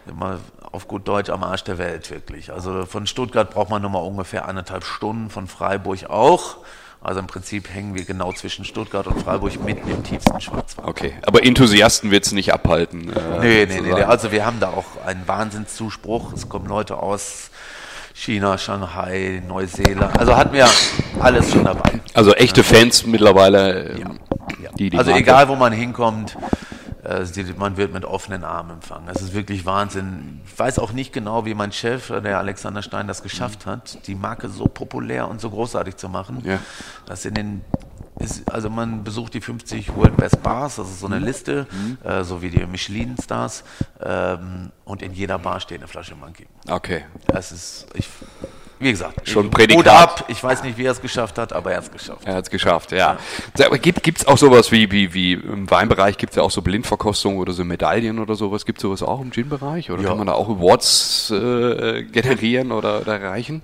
immer auf gut Deutsch am Arsch der Welt wirklich. Also von Stuttgart braucht man nur mal ungefähr anderthalb Stunden, von Freiburg auch. Also im Prinzip hängen wir genau zwischen Stuttgart und Freiburg mitten im tiefsten Schwarzwald. Okay, aber Enthusiasten wird es nicht abhalten. Äh, Nee, nee, nee, nee. Also wir haben da auch einen Wahnsinnszuspruch. Es kommen Leute aus China, Shanghai, Neuseeland. Also hatten wir alles schon dabei. Also echte Fans mittlerweile, ähm, Ja. die die also Marke- egal, wo man hinkommt, man wird mit offenen Armen empfangen. Das ist wirklich Wahnsinn. Ich weiß auch nicht genau, wie mein Chef, äh, der Alexander Stein, das geschafft hat, die Marke so populär und so großartig zu machen, Ja. dass in den ist, also man besucht die 50 World Best Bars, das ist so eine Mhm. Liste, äh, so wie die Michelin-Stars, ähm, und in jeder Bar steht eine Flasche Monkey. Okay. Das ist, ich, wie gesagt, Schon Prädikat. Hut ab. Ich weiß nicht, wie er es geschafft hat, aber er hat es geschafft. Er hat es geschafft, ja. Aber gibt es auch sowas wie, wie, wie im Weinbereich, gibt es ja auch so Blindverkostungen oder so Medaillen oder sowas? Gibt es sowas auch im Gin-Bereich? Oder Ja. kann man da auch Awards äh, generieren oder, oder erreichen?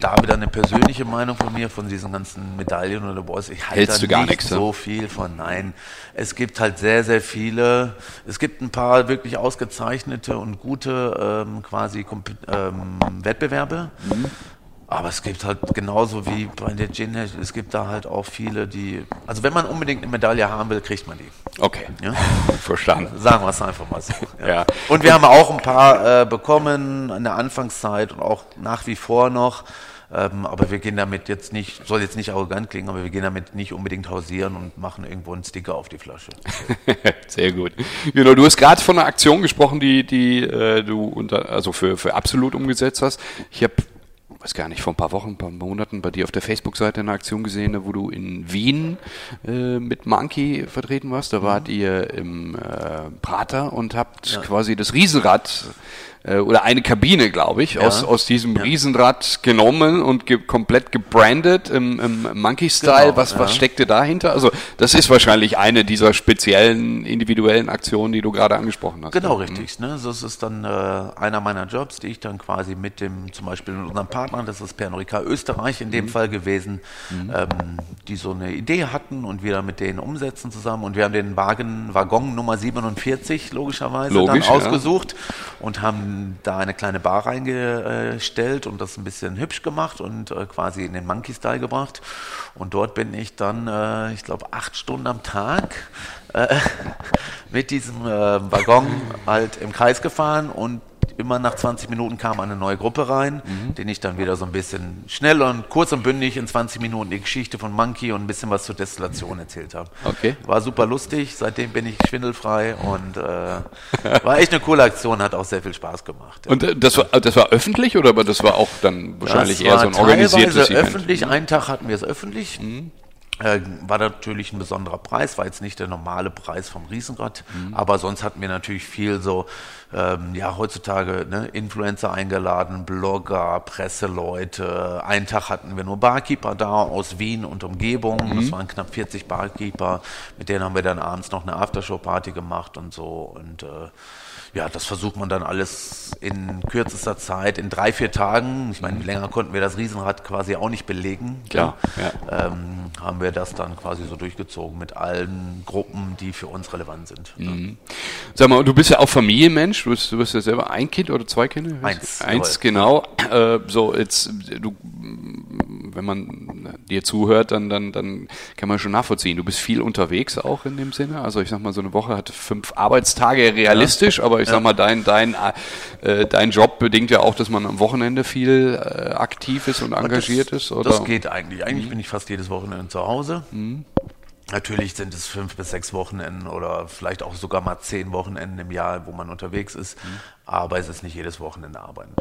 da wieder eine persönliche Meinung von mir, von diesen ganzen Medaillen oder Boys. Ich halte Hältst da du gar nicht nichts, so viel von. Nein, es gibt halt sehr, sehr viele. Es gibt ein paar wirklich ausgezeichnete und gute ähm, quasi ähm, Wettbewerbe. Mhm. Aber es gibt halt genauso wie bei der Gin, es gibt da halt auch viele, die. Also wenn man unbedingt eine Medaille haben will, kriegt man die. Okay, Ja? verstanden. Sagen wir es einfach mal so. Ja. Und wir haben auch ein paar äh, bekommen in der Anfangszeit und auch nach wie vor noch. Ähm, aber wir gehen damit jetzt nicht, soll jetzt nicht arrogant klingen, aber wir gehen damit nicht unbedingt hausieren und machen irgendwo einen Sticker auf die Flasche. Sehr gut. Genau, du hast gerade von einer Aktion gesprochen, die, die äh, du unter, also für, für absolut umgesetzt hast. Ich habe, weiß gar nicht, vor ein paar Wochen, ein paar Monaten bei dir auf der Facebook-Seite eine Aktion gesehen, wo du in Wien äh, mit Monkey vertreten warst. Da wart ihr im äh, Prater und habt quasi das Riesenrad äh, oder eine Kabine, glaube ich, aus, aus diesem Riesenrad genommen und ge komplett gebrandet im, im Monkey-Style. Genau, was, was ja. steckt steckte dahinter? Also das ist wahrscheinlich eine dieser speziellen individuellen Aktionen, die du gerade angesprochen hast. Genau, ne? richtig. Ne? Das ist dann äh, einer meiner Jobs, die ich dann quasi mit dem, zum Beispiel mit unserem Partner, das ist Pernod Ricard Österreich in dem Mhm. Fall gewesen, ähm, die so eine Idee hatten und wir dann mit denen umsetzen zusammen. Und wir haben den Wagen, Waggon Nummer 47 logischerweise Logisch, ja. dann ausgesucht und haben da eine kleine Bar reingestellt und das ein bisschen hübsch gemacht und äh, quasi in den Monkey-Style gebracht. Und dort bin ich dann, äh, ich glaube, acht Stunden am Tag äh, mit diesem äh, Waggon halt im Kreis gefahren und immer nach 20 Minuten kam eine neue Gruppe rein, den ich dann wieder so ein bisschen schnell und kurz und bündig in 20 Minuten die Geschichte von Monkey und ein bisschen was zur Destillation erzählt habe. Okay. War super lustig, seitdem bin ich schwindelfrei und äh, war echt eine coole Aktion, hat auch sehr viel Spaß gemacht. Und äh, das war, das war öffentlich oder aber das war auch dann wahrscheinlich Das eher so ein organisiertes Event? Mhm. öffentlich. Einen Tag hatten wir es öffentlich. Äh, war natürlich ein besonderer Preis, war jetzt nicht der normale Preis vom Riesenrad, Mhm. aber sonst hatten wir natürlich viel so, ähm, ja, heutzutage ne, Influencer eingeladen, Blogger, Presseleute. Einen Tag hatten wir nur Barkeeper da aus Wien und Umgebung. Mhm. Das waren knapp 40 Barkeeper. Mit denen haben wir dann abends noch eine Aftershow-Party gemacht und so. Und äh, ja, das versucht man dann alles in kürzester Zeit, in drei, vier Tagen. Ich meine, länger konnten wir das Riesenrad quasi auch nicht belegen. Klar, Ähm, haben wir das dann quasi so durchgezogen mit allen Gruppen, die für uns relevant sind. Mhm. Sag mal, du bist ja auch Familienmensch, du bist, du bist ja selber ein Kind oder zwei Kinder? Eins, Eins, genau. Äh, so, jetzt, du, wenn man dir zuhört, dann, dann, dann kann man schon nachvollziehen. Du bist viel unterwegs auch in dem Sinne. Also ich sag mal, so eine Woche hat fünf Arbeitstage realistisch, aber ich sag mal, dein, dein, äh, dein Job bedingt ja auch, dass man am Wochenende viel äh, aktiv ist und engagiert das, ist, oder? Mhm. Das geht eigentlich. Eigentlich bin ich fast jedes Wochenende zu Hause. Natürlich sind es fünf bis sechs Wochenenden oder vielleicht auch sogar mal zehn Wochenenden im Jahr, wo man unterwegs ist. Mhm. Aber es ist nicht jedes Wochenende arbeiten.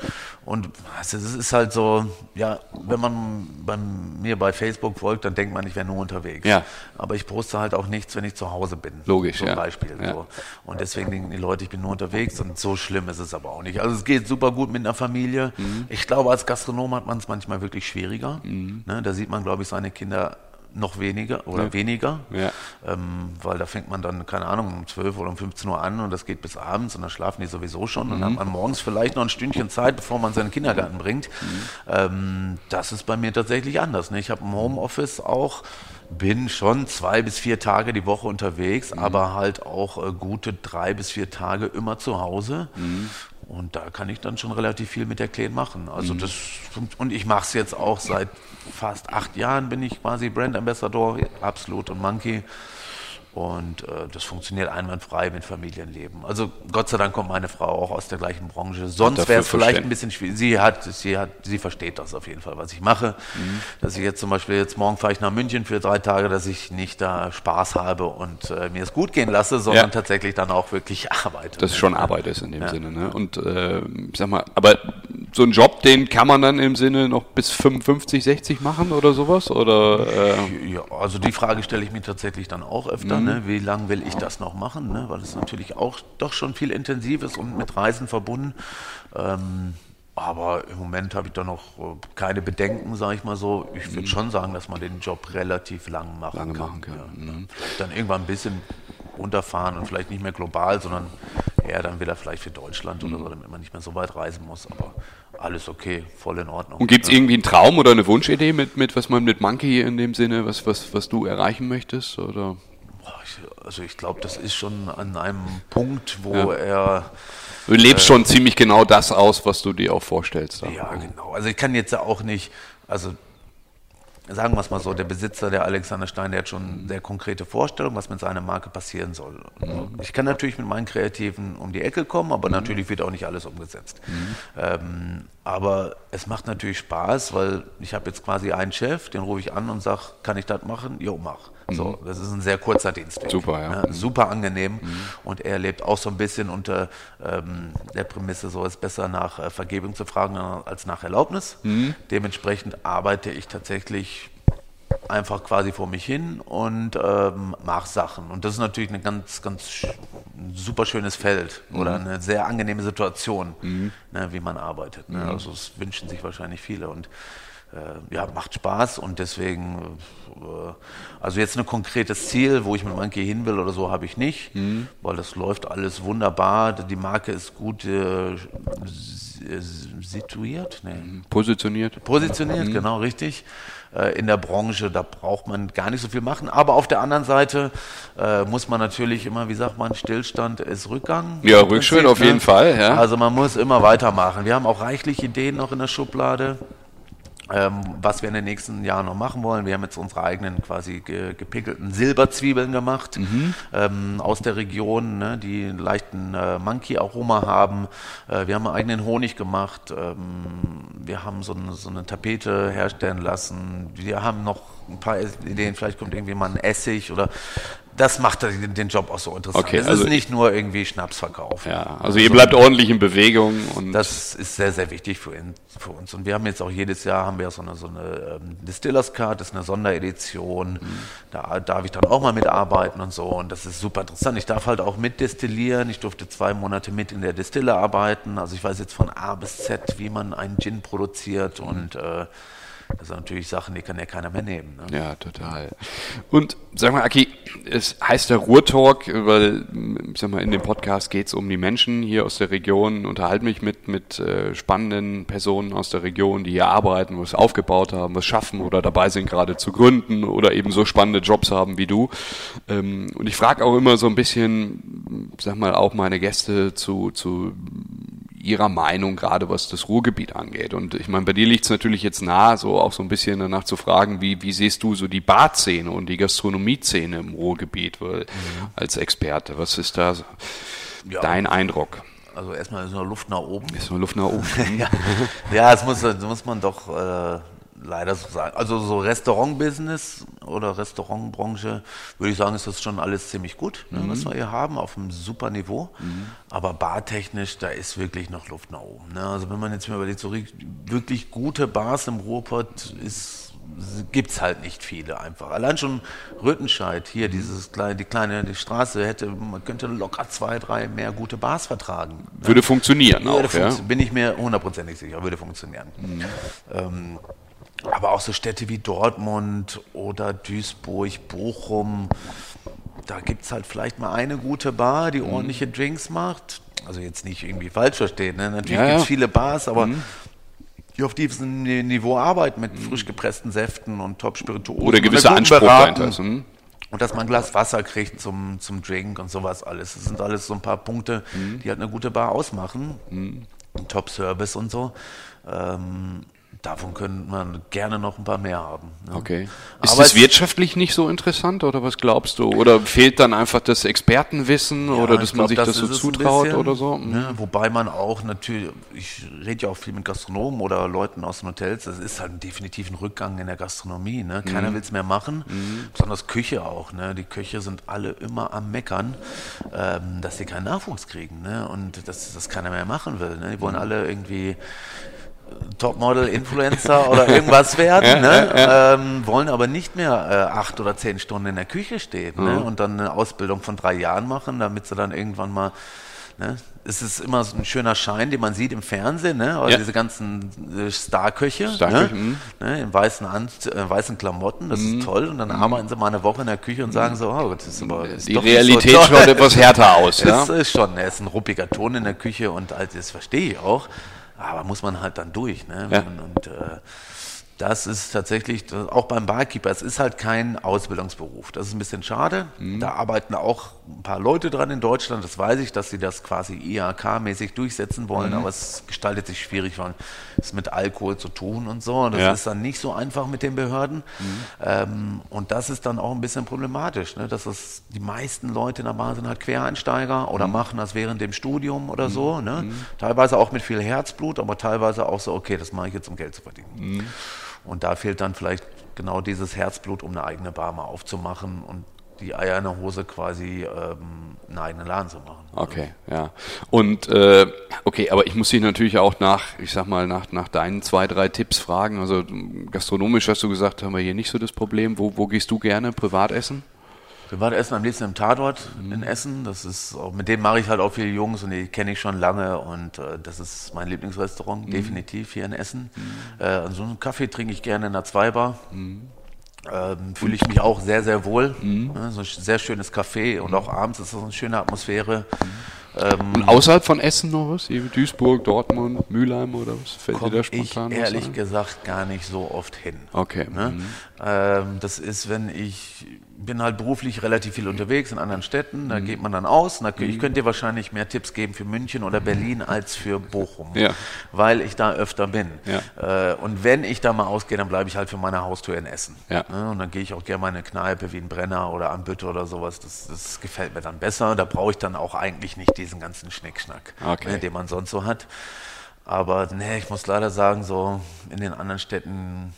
Und es ist- halt so, ja, wenn man bei mir bei Facebook folgt, dann denkt man, ich wäre nur unterwegs. Ja. Aber ich poste halt auch nichts, wenn ich zu Hause bin. Logisch, Zum ja. Beispiel. Ja. So. Und deswegen denken die Leute, ich bin nur unterwegs und so schlimm ist es aber auch nicht. Also es geht super gut mit einer Familie. Ich glaube, als Gastronom hat man es manchmal wirklich schwieriger. Ne, da sieht man, glaube ich, seine Kinder noch weniger oder Ja. weniger, Ja. ähm, weil da fängt man dann, keine Ahnung, um 12 oder um 15 Uhr an und das geht bis abends und dann schlafen die sowieso schon. Mhm. Dann hat man morgens vielleicht noch ein Stündchen Zeit, bevor man seinen Kindergarten bringt. Mhm. Ähm, das ist bei mir tatsächlich anders. Ne? Ich habe ein Homeoffice auch, bin schon zwei bis vier Tage die Woche unterwegs, Mhm. aber halt auch äh, gute drei bis vier Tage immer zu Hause. Mhm. Und da kann ich dann schon relativ viel mit der Kleen machen. Also Mhm. das und ich mache es jetzt auch seit fast acht Jahren bin ich quasi Brand Ambassador, absolut und Monkey. Und äh, das funktioniert einwandfrei mit Familienleben. Also Gott sei Dank kommt meine Frau auch aus der gleichen Branche. Sonst wäre es vielleicht ein bisschen schwierig. Sie hat, sie hat, sie versteht das auf jeden Fall, was ich mache. Mhm. Dass ich jetzt zum Beispiel jetzt morgen fahre ich nach München für drei Tage, dass ich nicht da Spaß habe und äh, mir es gut gehen lasse, sondern Ja. tatsächlich dann auch wirklich arbeite. dass es schon Arbeit ist in dem Ja. Sinne. Ne? Und äh, ich sag mal, aber so einen Job, den kann man dann im Sinne noch bis 55, 60 machen oder sowas? Oder äh, Ja, also die Frage stelle ich mir tatsächlich dann auch Mhm. Ne? Wie lange will ich das noch machen? Ne? Weil es natürlich auch doch schon viel intensiv ist und mit Reisen verbunden. Ähm, aber im Moment habe ich da noch äh, keine Bedenken, sage ich mal so. Ich würde schon sagen, dass man den Job relativ lang machen Mhm. Lange kann. machen kann, Ja. mhm. Dann irgendwann ein bisschen runterfahren und vielleicht nicht mehr global, sondern eher dann wieder vielleicht für Deutschland Mhm. oder so, damit man nicht mehr so weit reisen muss. Aber alles okay, voll in Ordnung. und gibt es Ja. irgendwie einen Traum oder eine Wunschidee mit, mit was man mit Monkey in dem Sinne, was, was, was du erreichen möchtest? Oder? Also ich glaube, das ist schon an einem Punkt, wo Ja. er Du lebst schon ziemlich genau das aus, was du dir auch vorstellst. Ja, genau. Also ich kann jetzt ja auch nicht, also sagen wir es mal so, der Besitzer, der Alexander Stein, der hat schon sehr konkrete Vorstellungen, was mit seiner Marke passieren soll. Ich kann natürlich mit meinen Kreativen um die Ecke kommen, aber natürlich wird auch nicht alles umgesetzt. Ähm, aber es macht natürlich Spaß, weil ich habe jetzt quasi einen Chef, den rufe ich an und sage, kann ich das machen? Jo, mach. So, das ist ein sehr kurzer Dienstweg. Super, ja. super angenehm. Und er lebt auch so ein bisschen unter ähm, der Prämisse, so ist besser nach äh, Vergebung zu fragen als nach Erlaubnis. Dementsprechend arbeite ich tatsächlich einfach quasi vor mich hin und ähm, mache Sachen. Und das ist natürlich ein ganz, ganz super schönes Feld oder eine sehr angenehme Situation, ne, wie man arbeitet. Ne? Also das wünschen sich wahrscheinlich viele und äh, ja, macht Spaß und deswegen, äh, also jetzt ein konkretes Ziel, wo ich mit Monkey hin will oder so, habe ich nicht, weil das läuft alles wunderbar. Die Marke ist gut äh, äh, situiert. Nee. Positioniert? Positioniert, genau, richtig. Äh, In der Branche, da braucht man gar nicht so viel machen. Aber auf der anderen Seite äh, muss man natürlich immer, wie sagt man, Stillstand ist Rückgang. Ja, Rückschritt auf jeden Fall, ja. Also man muss immer weitermachen. Wir haben auch reichlich Ideen noch in der Schublade. Ähm, was wir in den nächsten Jahren noch machen wollen. Wir haben jetzt unsere eigenen quasi ge gepickelten Silberzwiebeln gemacht ähm, aus der Region, ne, die einen leichten äh, Monkey-Aroma haben. Äh, wir haben einen eigenen Honig gemacht. Ähm, wir haben so eine, so eine Tapete herstellen lassen. Wir haben noch ein paar Ideen. Vielleicht kommt irgendwie mal ein Essig oder das macht den Job auch so interessant. Okay, es also- ist nicht nur irgendwie Schnapsverkauf. Ja, also ihr bleibt ordentlich in Bewegung und Das ist sehr, sehr wichtig für, ihn, für uns. Und wir haben jetzt auch jedes Jahr haben wir so eine, so eine ähm, Distillers Card, das ist eine Sonderedition. Da darf ich dann auch mal mitarbeiten und so. Und das ist super interessant. Ich darf halt auch mitdestillieren. Ich durfte zwei Monate mit in der Distille arbeiten. Also ich weiß jetzt von A bis Z, wie man einen Gin produziert. Und äh, das sind natürlich Sachen, die kann ja keiner mehr nehmen. Ne? Ja, total. Und sag mal, Aki, es heißt der Ruhrtalk, weil ich sag mal, in dem Podcast geht es um die Menschen hier aus der Region, unterhalte mich mit, mit äh, spannenden Personen aus der Region, die hier arbeiten, was aufgebaut haben, was schaffen oder dabei sind gerade zu gründen oder eben so spannende Jobs haben wie du. Ähm, und ich frage auch immer so ein bisschen, sag mal, auch meine Gäste zu, zu ihrer Meinung, gerade was das Ruhrgebiet angeht. Und ich meine, bei dir liegt es natürlich jetzt nahe, so auch so ein bisschen danach zu fragen, wie, wie siehst du so die Barszene und die Gastronomieszene im Ruhrgebiet weil, als Experte? Was ist da so Ja. dein Eindruck? Also erstmal ist noch Luft nach oben. Ist nur Luft nach oben. ja, ja das, muss, das muss man doch äh, leider so sagen. Also so Restaurant-Business oder Restaurantbranche, würde ich sagen, ist das schon alles ziemlich gut, ne, was wir hier haben, auf einem super Niveau. Aber bartechnisch, da ist wirklich noch Luft nach oben. Ne? Also wenn man jetzt mal überlegt, so wirklich gute Bars im Ruhrpott ist gibt's es halt nicht viele einfach. Allein schon Röthenscheid, hier dieses kleine, die kleine die Straße hätte, man könnte locker zwei, drei mehr gute Bars vertragen. ne? Würde funktionieren Würde auch, ja? funktio- Bin ich mir hundertprozentig sicher, würde funktionieren. Ähm, aber auch so Städte wie Dortmund oder Duisburg, Bochum, da gibt es halt vielleicht mal eine gute Bar, die ordentliche Drinks macht. Also jetzt nicht irgendwie falsch verstehen. Ne? Natürlich Ja, gibt es ja. viele Bars, aber die auf diesem Ni- Niveau arbeiten mit frisch gepressten Säften und Top-Spirituosen. Oder guten Anspruch Beratung. dahinter ist. Hm? Und dass man ein Glas Wasser kriegt zum, zum Drink und sowas alles. Das sind alles so ein paar Punkte, Mhm. die halt eine gute Bar ausmachen. Ein Top-Service und so. Ähm, davon könnte man gerne noch ein paar mehr haben. ne? Okay. Ist Aber das wirtschaftlich nicht so interessant oder was glaubst du? Oder fehlt dann einfach das Expertenwissen Ja, oder dass man glaub, sich das, so es ein zutraut bisschen, oder so? Hm. Ne, wobei man auch natürlich, ich rede ja auch viel mit Gastronomen oder Leuten aus den Hotels, das ist halt definitiv ein Rückgang in der Gastronomie. Ne? Mhm. Keiner will es mehr machen, besonders Küche auch. Ne? Die Köche sind alle immer am Meckern, ähm, dass sie keinen Nachwuchs kriegen ne? und dass das keiner mehr machen will. Ne? Die Mhm. wollen alle irgendwie Topmodel, Influencer oder irgendwas werden, ne? Ähm, wollen aber nicht mehr äh, acht oder zehn Stunden in der Küche stehen ne? und dann eine Ausbildung von drei Jahren machen, damit sie dann irgendwann mal Ne? Es ist immer so ein schöner Schein, den man sieht im Fernsehen, ne? Also Ja. diese ganzen äh, Starköche, Starköche, ne? mhm. Ne? in weißen, Ant äh, weißen Klamotten, das ist toll. Und dann arbeiten sie mal eine Woche in der Küche und sagen so, oh, das ist aber ist Die so Realität toll. schaut etwas härter aus, ja? Es ist schon, er ist ein ruppiger Ton in der Küche und all das verstehe ich auch. Aber muss man halt dann durch. Ne? Ja. Und, und äh, das ist tatsächlich, auch beim Barkeeper, es ist halt kein Ausbildungsberuf. Das ist ein bisschen schade. Mhm. Da arbeiten auch ein paar Leute dran in Deutschland, das weiß ich, dass sie das quasi IHK-mäßig durchsetzen wollen, Mhm. aber es gestaltet sich schwierig, weil es mit Alkohol zu tun und so. Und das Ja. ist dann nicht so einfach mit den Behörden. Mhm. Ähm, und das ist dann auch ein bisschen problematisch, ne? dass das, die meisten Leute in der Bar sind halt Quereinsteiger Mhm. oder machen das während dem Studium oder so. Ne? Teilweise auch mit viel Herzblut, aber teilweise auch so, okay, das mache ich jetzt, um Geld zu verdienen. Und da fehlt dann vielleicht genau dieses Herzblut, um eine eigene Bar mal aufzumachen und die Eier in der Hose quasi ähm, einen eigenen Laden zu machen. Okay, ja. Und äh, okay, aber ich muss dich natürlich auch nach, ich sag mal, nach, nach deinen zwei, drei Tipps fragen. Also gastronomisch hast du gesagt, haben wir hier nicht so das Problem. Wo, wo gehst du gerne privat essen? Privat essen am liebsten im Tatort Mhm. in Essen. Das ist auch, mit dem mache ich halt auch viele Jungs und die kenne ich schon lange und äh, das ist mein Lieblingsrestaurant, Mhm. definitiv hier in Essen. Äh, also einen Kaffee trinke ich gerne in der Zweibar. Mhm. Ähm, Fühle ich mich auch sehr, sehr wohl. Ja, so ein sehr schönes Café und auch abends ist das eine schöne Atmosphäre. Ähm, Und außerhalb von Essen noch was? Duisburg, Dortmund, Mülheim oder was? Fällt dir da ich spontan was ehrlich gesagt gar nicht so oft hin. Okay. Ne? mhm. Ähm, das ist, wenn ich bin halt beruflich relativ viel unterwegs in anderen Städten, Mhm. da geht man dann aus. Da, ich könnte dir wahrscheinlich mehr Tipps geben für München oder Berlin als für Bochum, Ja. weil ich da öfter bin. Ja. Äh, und wenn ich da mal ausgehe, dann bleibe ich halt für meine Haustür in Essen. Ja. Ne? Und dann gehe ich auch gerne mal in eine Kneipe wie ein Brenner oder am Bütte oder sowas. Das, das gefällt mir dann besser. Da brauche ich dann auch eigentlich nicht diesen ganzen Schnickschnack, Okay. ne, den man sonst so hat. Aber nee, ich muss leider sagen, so in den anderen Städten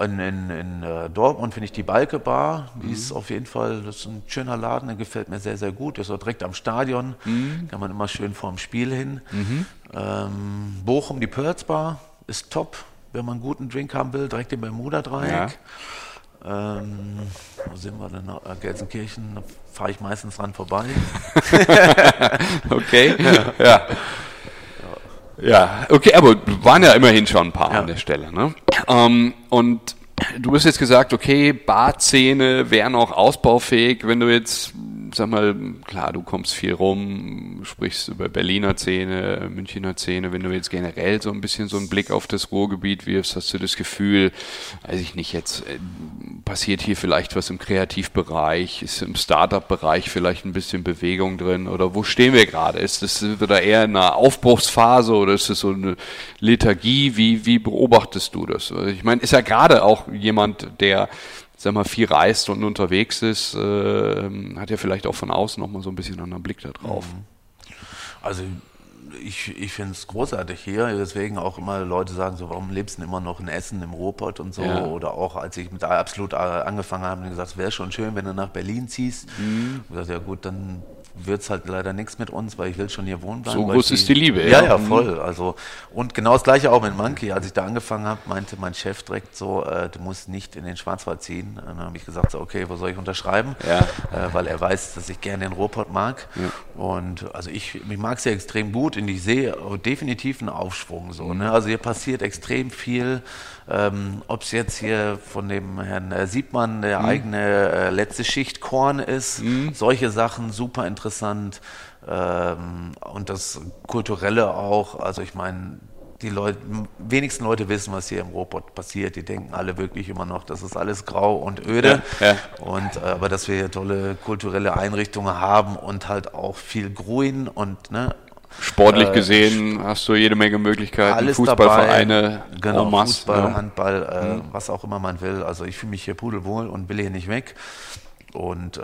in, in, in äh, Dortmund finde ich die Balke Bar, die Mhm. ist auf jeden Fall, das ist ein schöner Laden, der gefällt mir sehr, sehr gut. Der ist auch direkt am Stadion, Mhm. kann man immer schön vorm Spiel hin. Ähm, Bochum, die Pearls Bar ist top, wenn man einen guten Drink haben will, direkt im Bermuda-Dreieck. Ähm, wo sind wir denn? noch? Äh, Gelsenkirchen, da fahre ich meistens dran vorbei. Okay. ja. Ja, okay, aber waren ja immerhin schon ein paar Ja. an der Stelle. Ne? Ähm, und du hast jetzt gesagt, okay, Barszene wären auch ausbaufähig, wenn du jetzt, sag mal, klar, du kommst viel rum, sprichst über Berliner Szene, Münchner Szene, wenn du jetzt generell so ein bisschen so einen Blick auf das Ruhrgebiet wirfst, hast du das Gefühl, weiß ich nicht, jetzt äh, passiert hier vielleicht was im Kreativbereich, ist im Startup-Bereich vielleicht ein bisschen Bewegung drin oder wo stehen wir gerade? Ist das da eher in einer Aufbruchsphase oder ist das so eine Lethargie? Wie, wie beobachtest du das? Ich meine, ist ja gerade auch jemand, der sag mal, viel reist und unterwegs ist, äh, hat ja vielleicht auch von außen noch mal so ein bisschen einen anderen Blick da drauf. Also ich, ich finde es großartig hier, deswegen auch immer Leute sagen so, warum lebst du immer noch in Essen im Ruhrpott und so Ja. oder auch als ich mit absolut angefangen habe, haben die gesagt, wäre schon schön, wenn du nach Berlin ziehst. Mhm. Ich gesagt, ja gut, dann wird's halt leider nichts mit uns, weil ich will schon hier wohnen bleiben. So groß ich ist die Liebe, ja. ja. Ja, Mhm. voll. Also und genau das gleiche auch mit Monkey. Als ich da angefangen habe, meinte mein Chef direkt so, äh, du musst nicht in den Schwarzwald ziehen. Und dann habe ich gesagt, so, okay, wo soll ich unterschreiben? Ja. Äh, weil er weiß, dass ich gerne den Ruhrpott mag. Und also ich, ich mag es ja extrem gut und ich sehe definitiv einen Aufschwung so. Ne? Also hier passiert extrem viel. Ähm, Ob es jetzt hier von dem Herrn äh, Siebmann der mhm. eigene äh, letzte Schicht Korn ist, mhm. solche Sachen super interessant. Ähm, und das Kulturelle auch. Also ich meine, die Leute, wenigsten Leute wissen, was hier im Robot passiert. Die denken alle wirklich immer noch, das ist alles grau und öde. Ja, ja. Und, äh, aber dass wir hier tolle kulturelle Einrichtungen haben und halt auch viel Grün und ne, Sportlich äh, gesehen hast du jede Menge Möglichkeiten. Fußballvereine, dabei, genau, Omas, Fußball, ja. Handball, äh, mhm. was auch immer man will. Also ich fühle mich hier pudelwohl und will hier nicht weg und äh,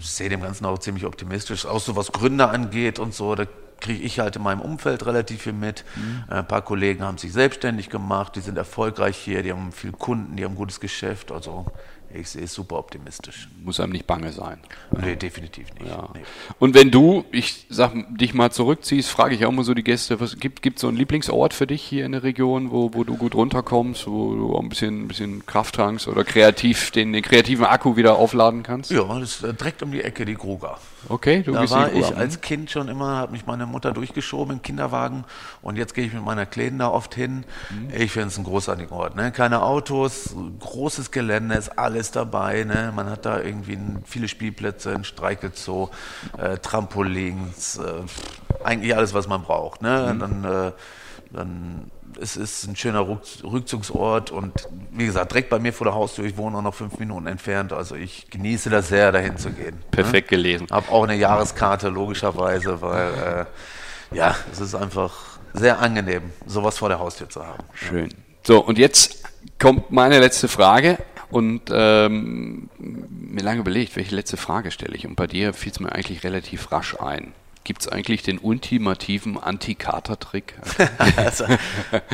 sehe dem Ganzen auch ziemlich optimistisch. Auch so was Gründer angeht und so, da kriege ich halt in meinem Umfeld relativ viel mit. Mhm. Ein paar Kollegen haben sich selbstständig gemacht, die sind erfolgreich hier, die haben viel Kunden, die haben gutes Geschäft. Also ich sehe es super optimistisch. Muss einem nicht bange sein. Nee, definitiv nicht. Ja. Nee. Und wenn du, ich sag, dich mal zurückziehst, frage ich auch mal so die Gäste, was gibt es so einen Lieblingsort für dich hier in der Region, wo, wo du gut runterkommst, wo du auch ein bisschen, ein bisschen Kraft tankst oder kreativ den, den kreativen Akku wieder aufladen kannst? Ja, das ist direkt um die Ecke die Gruger. Okay, du da bist war ich als Kind schon immer, hat mich meine Mutter durchgeschoben im Kinderwagen und jetzt gehe ich mit meiner Kleinen da oft hin. Mhm. Ich finde es ein großartiger Ort. Ne? Keine Autos, großes Gelände, ist alles dabei. Ne? Man hat da irgendwie viele Spielplätze, ein Streichelzoo, äh, Trampolins, äh, eigentlich alles, was man braucht. Ne? Mhm. Dann, äh, dann es ist ein schöner Rückzugsort und wie gesagt, direkt bei mir vor der Haustür, ich wohne auch noch fünf Minuten entfernt, also ich genieße das sehr, dahin zu gehen. Perfekt ne? gelesen. Habe auch eine Jahreskarte, logischerweise, weil äh, ja, es ist einfach sehr angenehm, sowas vor der Haustür zu haben. Schön. So, und jetzt kommt meine letzte Frage. Und ähm, mir lange überlegt, welche letzte Frage stelle ich. Und bei dir fiel es mir eigentlich relativ rasch ein. Gibt es eigentlich den ultimativen Anti-Kater-Trick? also,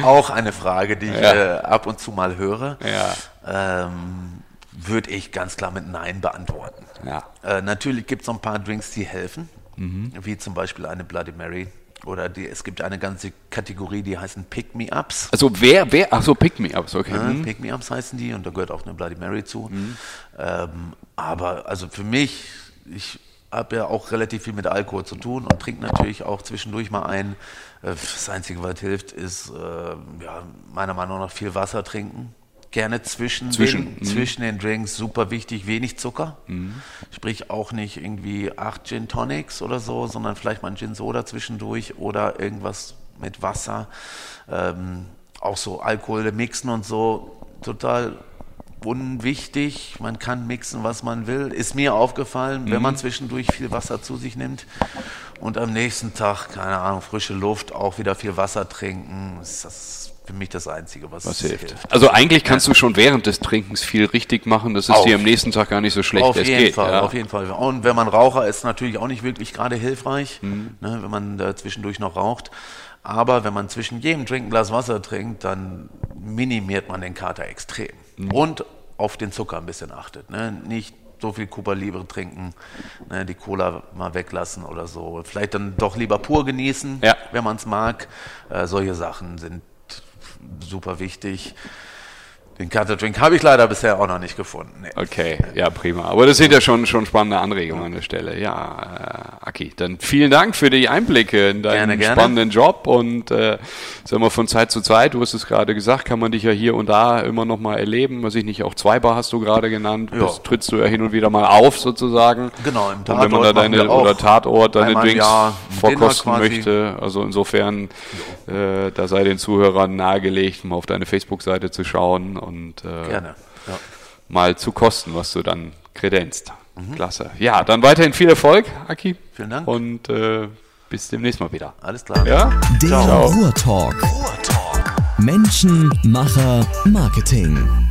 auch eine Frage, die ich ja. äh, ab und zu mal höre. Ja. Ähm, Würde ich ganz klar mit Nein beantworten. Ja. Äh, natürlich gibt es noch ein paar Drinks, die helfen, mhm. wie zum Beispiel eine Bloody Mary. Oder die, es gibt eine ganze Kategorie, die heißen Pick-Me-Ups. Also wer, wer, ach so, Pick-Me-Ups, okay. Ja, mhm. Pick-Me-Ups heißen die und da gehört auch eine Bloody Mary zu. Mhm. Ähm, aber also für mich, ich habe ja auch relativ viel mit Alkohol zu tun und trinke natürlich auch zwischendurch mal ein. Äh, das Einzige, was hilft, ist äh, ja, meiner Meinung nach viel Wasser trinken. Gerne zwischen, zwischen, den, mhm. zwischen den Drinks, super wichtig, wenig Zucker. Mhm. Sprich auch nicht irgendwie acht Gin Tonics oder so, sondern vielleicht mal ein Gin Soda zwischendurch oder irgendwas mit Wasser. Ähm, auch so Alkohol mixen und so, total unwichtig. Man kann mixen, was man will. Ist mir aufgefallen, mhm. wenn man zwischendurch viel Wasser zu sich nimmt und am nächsten Tag, keine Ahnung, frische Luft, auch wieder viel Wasser trinken, ist das für mich das Einzige, was, was hilft. hilft. Also eigentlich kannst du schon während des Trinkens viel richtig machen, dass es auf, dir am nächsten Tag gar nicht so schlecht auf es jeden geht. Fall, ja. Auf jeden Fall. Und wenn man Raucher ist, natürlich auch nicht wirklich gerade hilfreich, mhm. ne, wenn man da zwischendurch noch raucht. Aber wenn man zwischen jedem Drink ein Glas Wasser trinkt, dann minimiert man den Kater extrem. Mhm. Und auf den Zucker ein bisschen achtet. Ne? Nicht so viel Cuba Libre trinken, ne? die Cola mal weglassen oder so. Vielleicht dann doch lieber pur genießen, ja. wenn man es mag. Äh, solche Sachen sind super wichtig. Den Cutter Drink habe ich leider bisher auch noch nicht gefunden. Nee. Okay, ja prima. Aber das sind ja schon, schon spannende Anregungen an der Stelle. Ja, äh, Aki, dann vielen Dank für die Einblicke in deinen gerne, gerne. spannenden Job und äh, sagen wir von Zeit zu Zeit, du hast es gerade gesagt, kann man dich ja hier und da immer noch mal erleben. Was ich nicht, auch Zweibar hast du gerade genannt. Das trittst du ja hin und wieder mal auf sozusagen. Genau, im Tatort. Und wenn man da deine oder Tatort deine Drinks vorkosten möchte, also insofern, äh, da sei den Zuhörern nahegelegt, mal auf deine Facebook-Seite zu schauen und äh, Gerne. Ja. mal zu kosten, was du dann kredenzt. Mhm. Klasse. Ja, dann weiterhin viel Erfolg, Aki. Vielen Dank. Und äh, bis demnächst mal wieder. Alles klar. Ja? Der Ruhrtalk. Ruhrtalk. Menschen, Macher, Marketing.